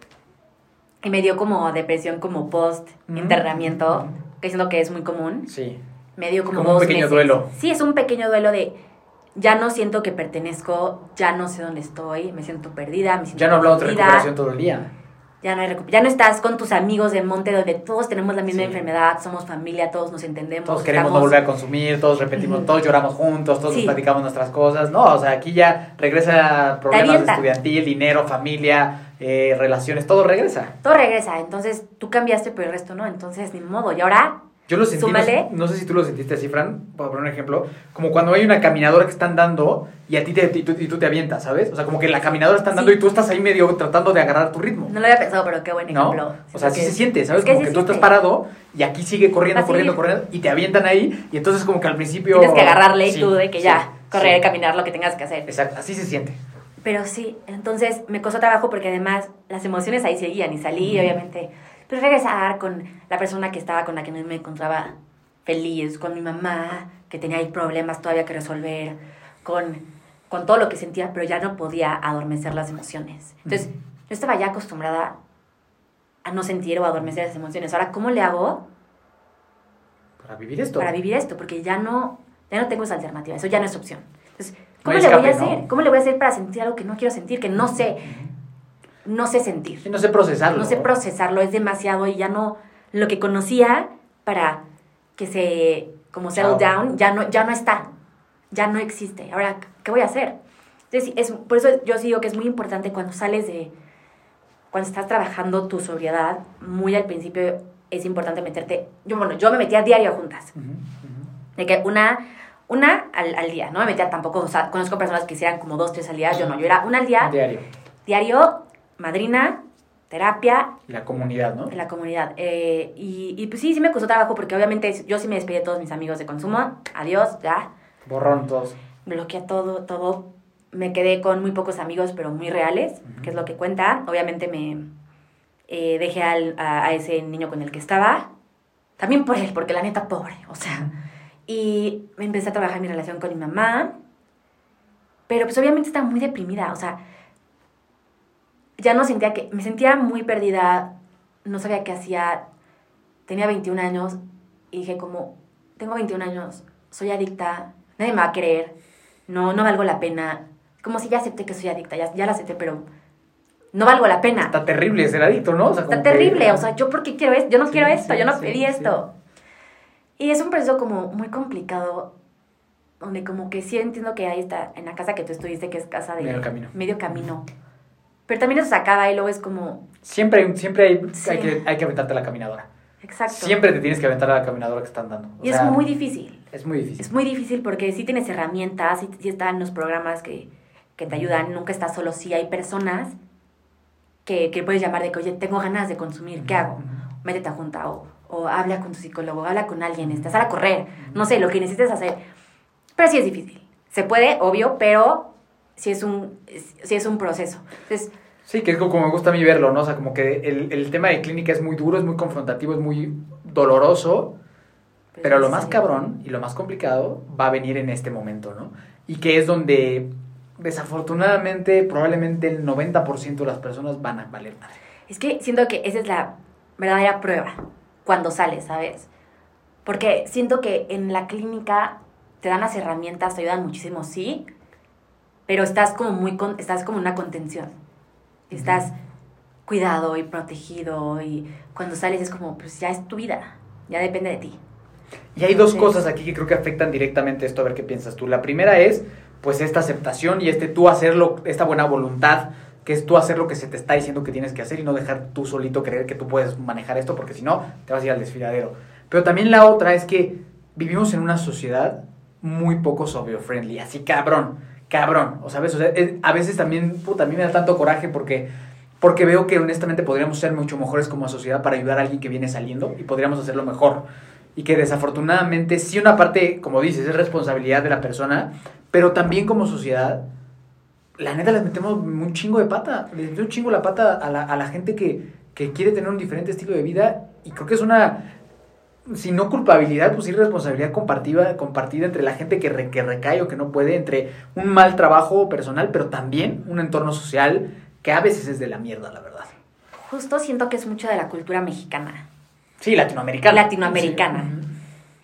Y me dio como depresión como post Ujú. internamiento, Ujú. que siento que es muy común. Sí. Me dio como, Como un pequeño meses. duelo. Sí, es un pequeño duelo de ya no siento que pertenezco, ya no sé dónde estoy, me siento perdida, me siento Ya no hablamos de recuperación todo el día. Ya no, hay ya no estás con tus amigos del monte donde todos tenemos la misma Sí. enfermedad, somos familia, todos nos entendemos. Todos queremos no volver a consumir, todos repetimos, todos lloramos juntos, todos Sí. nos platicamos nuestras cosas. No, o sea, aquí ya regresa problemas de estudiantil, dinero, familia, eh, relaciones, todo regresa. Todo regresa, entonces tú cambiaste, pero el resto no, entonces ni modo. Y ahora, Yo lo sentí, no, no sé si tú lo sentiste así, Fran, para poner un ejemplo, como cuando hay una caminadora que están dando y a ti te, y tú, y tú te avientas, ¿sabes? O sea, como que la caminadora están dando Sí. y tú estás ahí medio tratando de agarrar tu ritmo. no lo había pensado, pero qué buen ¿No? ejemplo. O sea, sí se siente, ¿sabes? es que como sí que tú estás siente. parado y aquí sigue corriendo, corriendo, corriendo y te avientan ahí y entonces como que al principio... Tienes que agarrarle y Sí, tú de que ya, correr, caminar, lo que tengas que hacer. Exacto, así se siente. Pero sí, entonces me costó trabajo porque además las emociones ahí seguían y salí, Ujú. obviamente. Pero regresar con la persona que estaba con la que no me encontraba feliz, con mi mamá, que tenía ahí problemas todavía que resolver, con, con todo lo que sentía, pero ya no podía adormecer las emociones. Entonces, yo estaba ya acostumbrada a no sentir o adormecer las emociones. Ahora, ¿cómo le hago Para vivir esto. para vivir esto? Porque ya no, ya no tengo esa alternativa, eso ya no es opción. Entonces, ¿cómo le voy a escape, ¿no? hacer? ¿Cómo le voy a hacer para sentir algo que no quiero sentir, que no sé? no sé sentir, Sí, no sé procesarlo. no sé procesarlo, es demasiado y ya no, lo que conocía para que se, como settle down, ya no, ya no está, ya no existe. Ahora, ¿qué voy a hacer? Entonces, es, por eso yo sí digo que es muy importante cuando sales de, cuando estás trabajando tu sobriedad, muy al principio es importante meterte, yo, bueno, yo me metía diario a juntas, Ujú, ujú. de que una, una al, al día, no me metía tampoco, o sea, conozco personas que hicieran como dos, tres al día, yo no, yo era una al día, Diario. diario, madrina, terapia, la comunidad, ¿no? en la comunidad. Eh, y, y pues sí, sí me costó trabajo porque obviamente yo sí me despedí de todos mis amigos de consumo. Adiós, ya. Borrón todos. Bloqueé todo, todo. Me quedé con muy pocos amigos, pero muy reales, que es lo que cuenta. Obviamente me eh, dejé al- a, a ese niño con el que estaba. También por él, porque la neta, pobre. O sea, y me empecé a trabajar mi relación con mi mamá. Pero pues obviamente estaba muy deprimida. O sea, ya no sentía que... Me sentía muy perdida. No sabía qué hacía. Tenía 21 años. Y dije como, tengo 21 años. Soy adicta. Nadie me va a querer. No, no valgo la pena. Como si ya acepté que soy adicta. Ya, ya la acepté, pero... No valgo la pena. Está terrible ser adicto, ¿no? O sea, Está que- terrible, o sea, ¿yo por qué quiero esto? Yo no Sí, quiero esto, sí, yo no sí, pedí esto. Y es un proceso como muy complicado, donde como que sí entiendo que ahí está, en la casa que tú estuviste, que es casa de... Medio camino. Medio camino. Pero también eso se acaba y luego es como... Siempre, hay- siempre hay, Sí. hay, que, hay que aventarte a la caminadora. Exacto. Siempre te tienes que aventar a la caminadora que están dando. O Y es muy difícil. Es muy difícil. Es muy difícil porque sí tienes herramientas, sí, sí están los programas que, que te ayudan, nunca estás solo, sí hay personas que, que puedes llamar de que, oye, tengo ganas de consumir, ¿qué hago? Métete a junta o, o habla con tu psicólogo, habla con alguien, estás a correr, no sé, lo que necesites hacer. Pero sí es difícil. Se puede, obvio, pero sí es un, sí es un proceso. Entonces, Sí, que es como me gusta a mí verlo, ¿no? O sea, como que el, el tema de clínica es muy duro, es muy confrontativo, es muy doloroso, pero lo más cabrón y lo más complicado va a venir en este momento, ¿no? Y que es donde desafortunadamente probablemente el 90% de las personas van a valer madre. Es que siento que esa es la verdadera prueba cuando sales, ¿sabes? Porque siento que en la clínica te dan las herramientas, te ayudan muchísimo, sí, pero estás como muy con, estás como una contención. Estás cuidado y protegido y cuando sales es como, pues ya es tu vida, ya depende de ti. Y hay dos cosas aquí que creo que afectan directamente esto, a ver qué piensas tú. La primera es, pues, esta aceptación y este tú hacerlo, esta buena voluntad, que es tú hacer lo que se te está diciendo que tienes que hacer y no dejar tú solito creer que tú puedes manejar esto, porque si no, te vas a ir al desfiladero. Pero también la otra es que vivimos en una sociedad muy poco socio-friendly, así cabrón, cabrón. O sabes, o sea, a veces también, puta, a me da tanto coraje porque porque veo que honestamente podríamos ser mucho mejores como sociedad para ayudar a alguien que viene saliendo y podríamos hacerlo mejor y que desafortunadamente sí una parte, como dices, es responsabilidad de la persona, pero también como sociedad, la neta les metemos un chingo de pata, les metemos un chingo la pata a la, a la gente que, que quiere tener un diferente estilo de vida y creo que es una, si no culpabilidad, pues sí responsabilidad compartida, compartida entre la gente que, que recae o que no puede, entre un mal trabajo personal, pero también un entorno social que a veces es de la mierda, la verdad. Justo siento que es mucho de la cultura mexicana. Sí, latinoamericana. Latinoamericana.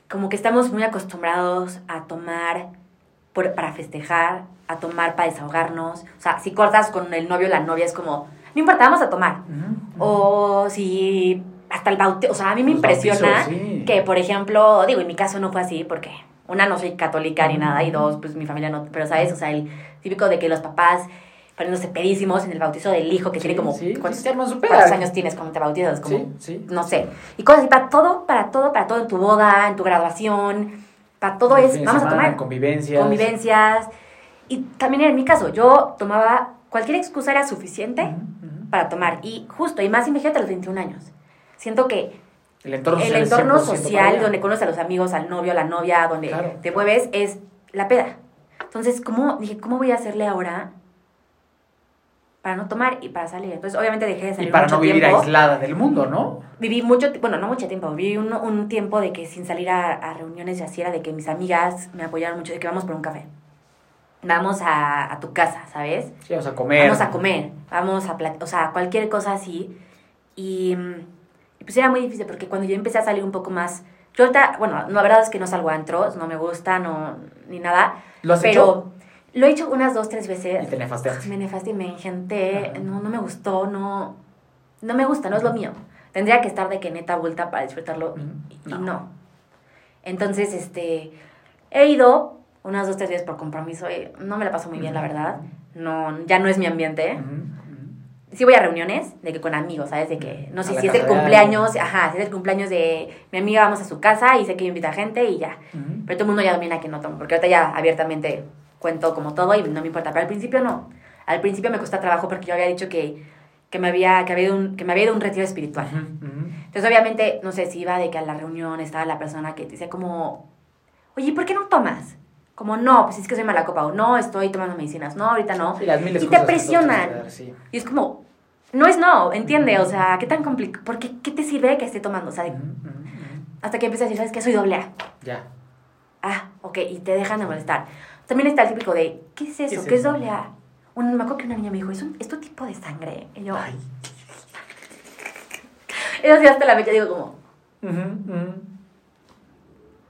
Como que estamos muy acostumbrados a tomar para festejar, a tomar para desahogarnos. O sea, si cortas con el novio o la novia es como, no importa, vamos a tomar. O si hasta el bautizo, o sea, a mí me impresiona que, por ejemplo, digo, en mi caso no fue así porque una no soy católica ni nada y dos, pues mi familia no, pero sabes, o sea, el típico de que los papás poniéndose pedísimos en el bautizo del hijo que tiene como ¿cuántos, años tienes cuando te bautizas como no sé. Y cosas así para todo para todo para todo en tu boda en tu graduación para todo es vamos a tomar convivencias. Convivencias y también en mi caso yo tomaba cualquier excusa era suficiente para tomar y justo y más imagínate a los 21 años siento que el entorno social, el entorno social donde conoces a los amigos al novio a la novia donde te mueves es la peda entonces cómo dije cómo voy a hacerle ahora para no tomar y para salir. Entonces, obviamente dejé de salir. Y para no vivir aislada del mundo, ¿no? Viví mucho, bueno, no mucho tiempo, viví un, un tiempo de que sin salir a, reuniones y así era de que mis amigas me apoyaron mucho, de que vamos por un café. Vamos a, a tu casa, ¿sabes? Sí, vamos a comer. Vamos a comer, vamos a, o sea, cualquier cosa así. Y, y, pues era muy difícil porque cuando yo empecé a salir un poco más, yo ahorita, bueno, la verdad es que no salgo a antros, no me gusta, no, ni nada. ¿Lo has pero, hecho? Lo he hecho unas dos, tres veces. Y te nefasteaste. Me nefasté y me engenté. No, no me gustó, no. No me gusta, no es lo mío. Tendría que estar de que neta vuelta para disfrutarlo. Y no. Entonces, este. He ido unas dos, tres veces por compromiso. no me la paso muy bien, la verdad. No, ya no es mi ambiente. Sí voy a reuniones, de que con amigos, ¿sabes? De que, no sé si es el cumpleaños, ajá, si es el cumpleaños de mi amiga, vamos a su casa y sé que invita gente y ya. Pero todo el mundo ya domina que no tomo, porque ahorita ya abiertamente cuento como todo y no me importa. Pero al principio no. Al principio me cuesta trabajo porque yo había dicho que, que, me, había, que, había ido un, que me había ido un retiro espiritual. Entonces, obviamente, no sé si iba de que a la reunión estaba la persona que te decía como, oye, ¿por qué no tomas? Como, no, pues es que soy mala copa, o no, estoy tomando medicinas, no, ahorita no. y te presionan. Y es como, no es no, entiende, o sea, ¿qué tan complicado? ¿Por qué, qué te sirve que esté tomando? O sea, hasta que empiezas a decir, ¿sabes qué? Soy doble A. Ya. Ah, ok, y te dejan de molestar. También está el típico de, ¿qué es eso? ¿Qué es, doble A? Un, me acuerdo que una niña me dijo, ¿es, un, ¿es tu tipo de sangre? Y yo, Ay. Eso sí, hasta la fecha digo como...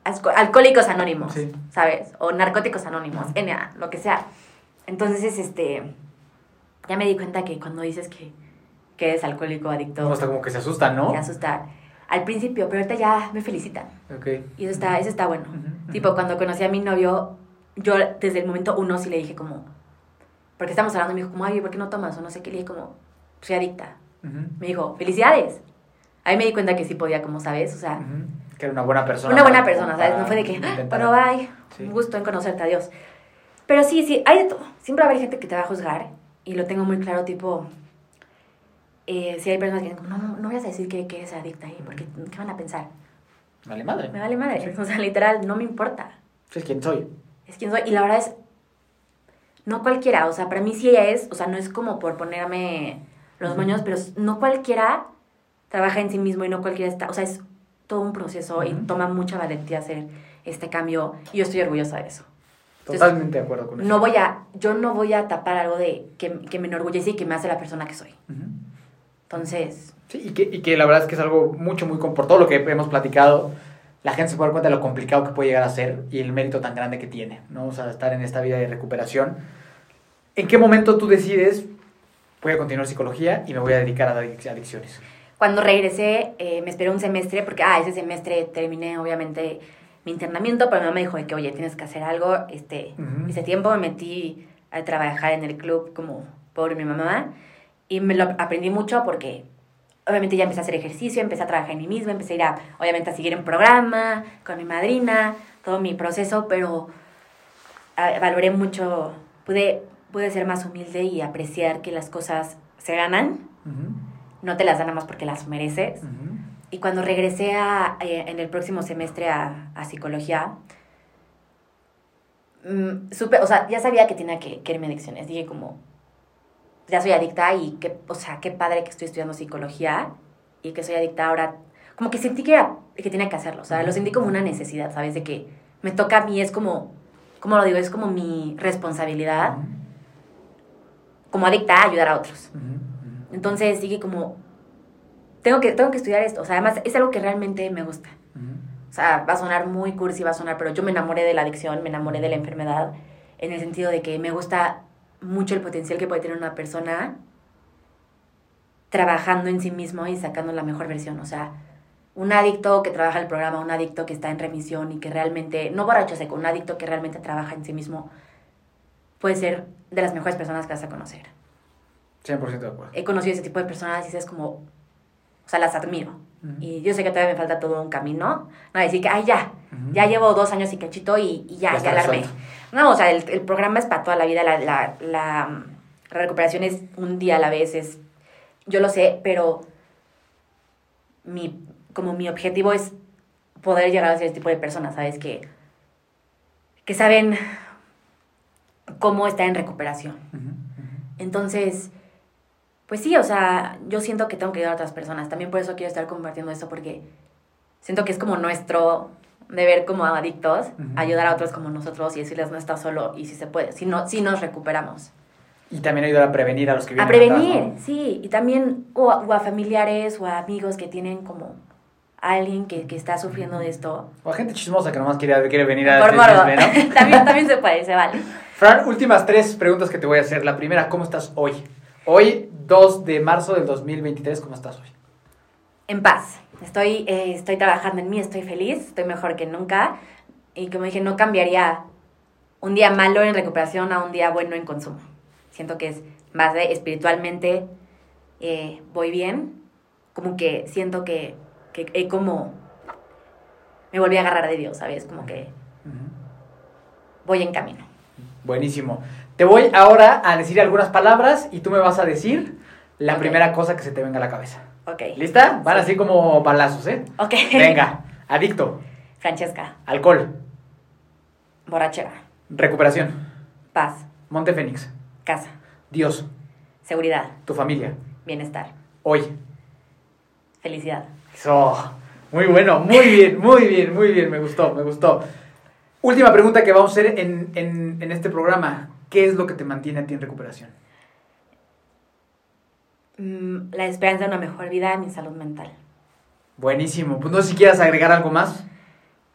Alcohólicos anónimos, ¿sabes? O narcóticos anónimos, NA, lo que sea. Entonces, este... Ya me di cuenta que cuando dices que, que eres alcohólico, adicto... No, hasta como que se asustan, ¿no? Se asustan. Al principio, pero ahorita ya me felicitan. Ok. Y eso está, eso está bueno. Tipo, cuando conocí a mi novio, yo desde el momento uno sí le dije como, porque estamos hablando, me dijo como, ay, ¿por qué no tomas? O no sé qué, le dije como, soy adicta. Me dijo, felicidades. Ahí me di cuenta que sí podía, como sabes, o sea... Que era una buena persona. Una buena persona, ¿sabes? No fue de que, ah, pero bye, un gusto en conocerte, adiós. Pero sí, sí, hay de todo. Siempre va a haber gente que te va a juzgar y lo tengo muy claro, tipo... Eh, si hay personas que dicen, no, no, no voy a decir que, que es adicta ahí, porque ¿qué van a pensar? Me vale madre. Me vale madre. O sea, literal, no me importa. Es quien soy es quien soy. Y la verdad es, no cualquiera, o sea, para mí sí es, o sea, no es como por ponerme los moños, pero no cualquiera trabaja en sí mismo y no cualquiera está, o sea, es todo un proceso y toma mucha valentía hacer este cambio y yo estoy orgullosa de eso. Totalmente de acuerdo con eso. No voy a, yo no voy a tapar algo de que, que me enorgullece y que me hace la persona que soy. Entonces... Sí, y que, y que la verdad es que es algo mucho, muy... Por todo lo que hemos platicado, la gente se puede dar cuenta de lo complicado que puede llegar a ser y el mérito tan grande que tiene, ¿no? O sea, estar en esta vida de recuperación. ¿En qué momento tú decides, voy a continuar psicología y me voy a dedicar a adicciones? Cuando regresé, eh, me esperé un semestre, porque, ah, ese semestre terminé, obviamente, mi internamiento, pero mi mamá me dijo que, oye, tienes que hacer algo. Este, Ese tiempo me metí a trabajar en el club como por mi mamá y me lo aprendí mucho porque obviamente ya empecé a hacer ejercicio, empecé a trabajar en mí misma, empecé a ir a, obviamente, a seguir en programa con mi madrina, todo mi proceso, pero valoré mucho, pude, pude ser más humilde y apreciar que las cosas se ganan no te las dan nada más porque las mereces. Y cuando regresé a, eh, en el próximo semestre a, a psicología, mm, supe, o sea, ya sabía que tenía que, que irme adicciones. Dije como, ya soy adicta y que, o sea, qué padre que estoy estudiando psicología y que soy adicta ahora. Como que sentí que, era, que tenía que hacerlo, o sea, lo sentí como una necesidad, ¿sabes? De que me toca a mí, es como, ¿cómo lo digo? Es como mi responsabilidad como adicta a ayudar a otros. Entonces dije como, tengo que, tengo que estudiar esto. O sea, además es algo que realmente me gusta. O sea, va a sonar muy cursi, va a sonar, pero yo me enamoré de la adicción, me enamoré de la enfermedad, en el sentido de que me gusta mucho el potencial que puede tener una persona trabajando en sí mismo y sacando la mejor versión. O sea, un adicto que trabaja el programa, un adicto que está en remisión y que realmente, no borracho seco, un adicto que realmente trabaja en sí mismo, puede ser de las mejores personas que vas a conocer. 100% de acuerdo. He conocido ese tipo de personas y es como, o sea, las admiro. Y yo sé que todavía me falta todo un camino. No decir que, ay, ya, ya llevo dos años y cachito y, y ya, ya, ya No, o sea, el, el, programa es para toda la vida. La, la, la, recuperación es un día a la vez. Es, yo lo sé, pero mi, como mi objetivo es poder llegar a ese tipo de personas, ¿sabes? Que, que saben cómo estar en recuperación. Entonces, pues sí, o sea, yo siento que tengo que ayudar a otras personas. También por eso quiero estar compartiendo esto, porque siento que es como nuestro deber como adictos, ayudar a otros como nosotros y decirles no estás solo y si se puede, si, no, si nos recuperamos. Y también ayudar a prevenir a los que vienen. A prevenir, sí. Y también o a, familiares o a amigos que tienen como alguien que, que, está sufriendo de esto. O a gente chismosa que nomás quiere, quiere venir a Por ¿no? también, también se puede, se vale. Fran, últimas tres preguntas que te voy a hacer. La primera, ¿cómo estás hoy? Hoy, 2 de marzo del 2023, ¿cómo estás hoy? En paz. Estoy, eh, estoy trabajando en mí, estoy feliz, estoy mejor que nunca. Y como dije, no cambiaría un día malo en recuperación a un día bueno en consumo. Siento que es más de espiritualmente eh, voy bien. Como que siento que, que como me volví a agarrar de Dios, ¿sabes? Como que voy en camino. Buenísimo. Te voy ahora a decir algunas palabras y tú me vas a decir la primera cosa que se te venga a la cabeza. Ok. ¿Lista? Van así como balazos, ¿eh? Ok. Venga. Adicto. Francesca. Alcohol. Borrachera. Recuperación. Paz. Monte Fénix. Casa. Dios. Seguridad. Tu familia. Bienestar. Hoy. Felicidad. Eso. Muy bueno, muy bien, muy bien, muy bien, me gustó, me gustó. Última pregunta que vamos a hacer en, en, en este programa. ¿Qué es lo que te mantiene a ti en recuperación? Mm, la esperanza de una mejor vida y mi salud mental. Buenísimo. Pues no sé si quieras agregar algo más.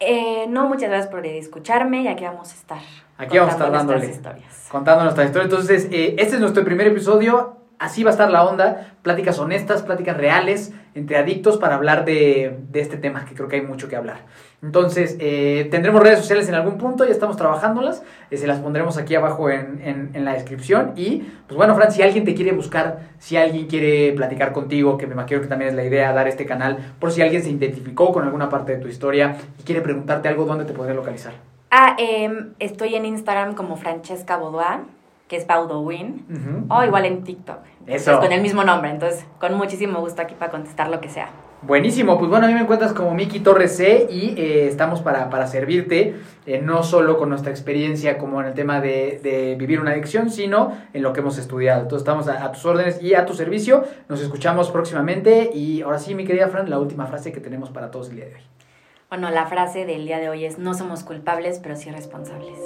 Eh, no, muchas gracias por escucharme y aquí vamos a estar. Aquí vamos a estar dándole. Historias. Contando nuestras historias. Entonces, eh, este es nuestro primer episodio. Así va a estar la onda. Pláticas honestas, pláticas reales entre adictos para hablar de, de este tema, que creo que hay mucho que hablar. Entonces, eh, tendremos redes sociales en algún punto, ya estamos trabajándolas, eh, se las pondremos aquí abajo en, en, la descripción. Y, pues bueno, Fran, si alguien te quiere buscar, si alguien quiere platicar contigo, que me imagino que también es la idea dar este canal, por si alguien se identificó con alguna parte de tu historia y quiere preguntarte algo, ¿dónde te podría localizar? Ah, em, estoy en Instagram como Francesca Boudoir, que es Baudowin, o igual en TikTok. Eso. con el mismo nombre, entonces con muchísimo gusto aquí para contestar lo que sea. Buenísimo, pues bueno, a mí me encuentras como Miki Torres C y eh, estamos para, para servirte, eh, no solo con nuestra experiencia como en el tema de, de, vivir una adicción, sino en lo que hemos estudiado. Entonces estamos a, a, tus órdenes y a tu servicio. Nos escuchamos próximamente y ahora sí, mi querida Fran, la última frase que tenemos para todos el día de hoy. Bueno, la frase del día de hoy es no somos culpables, pero sí responsables.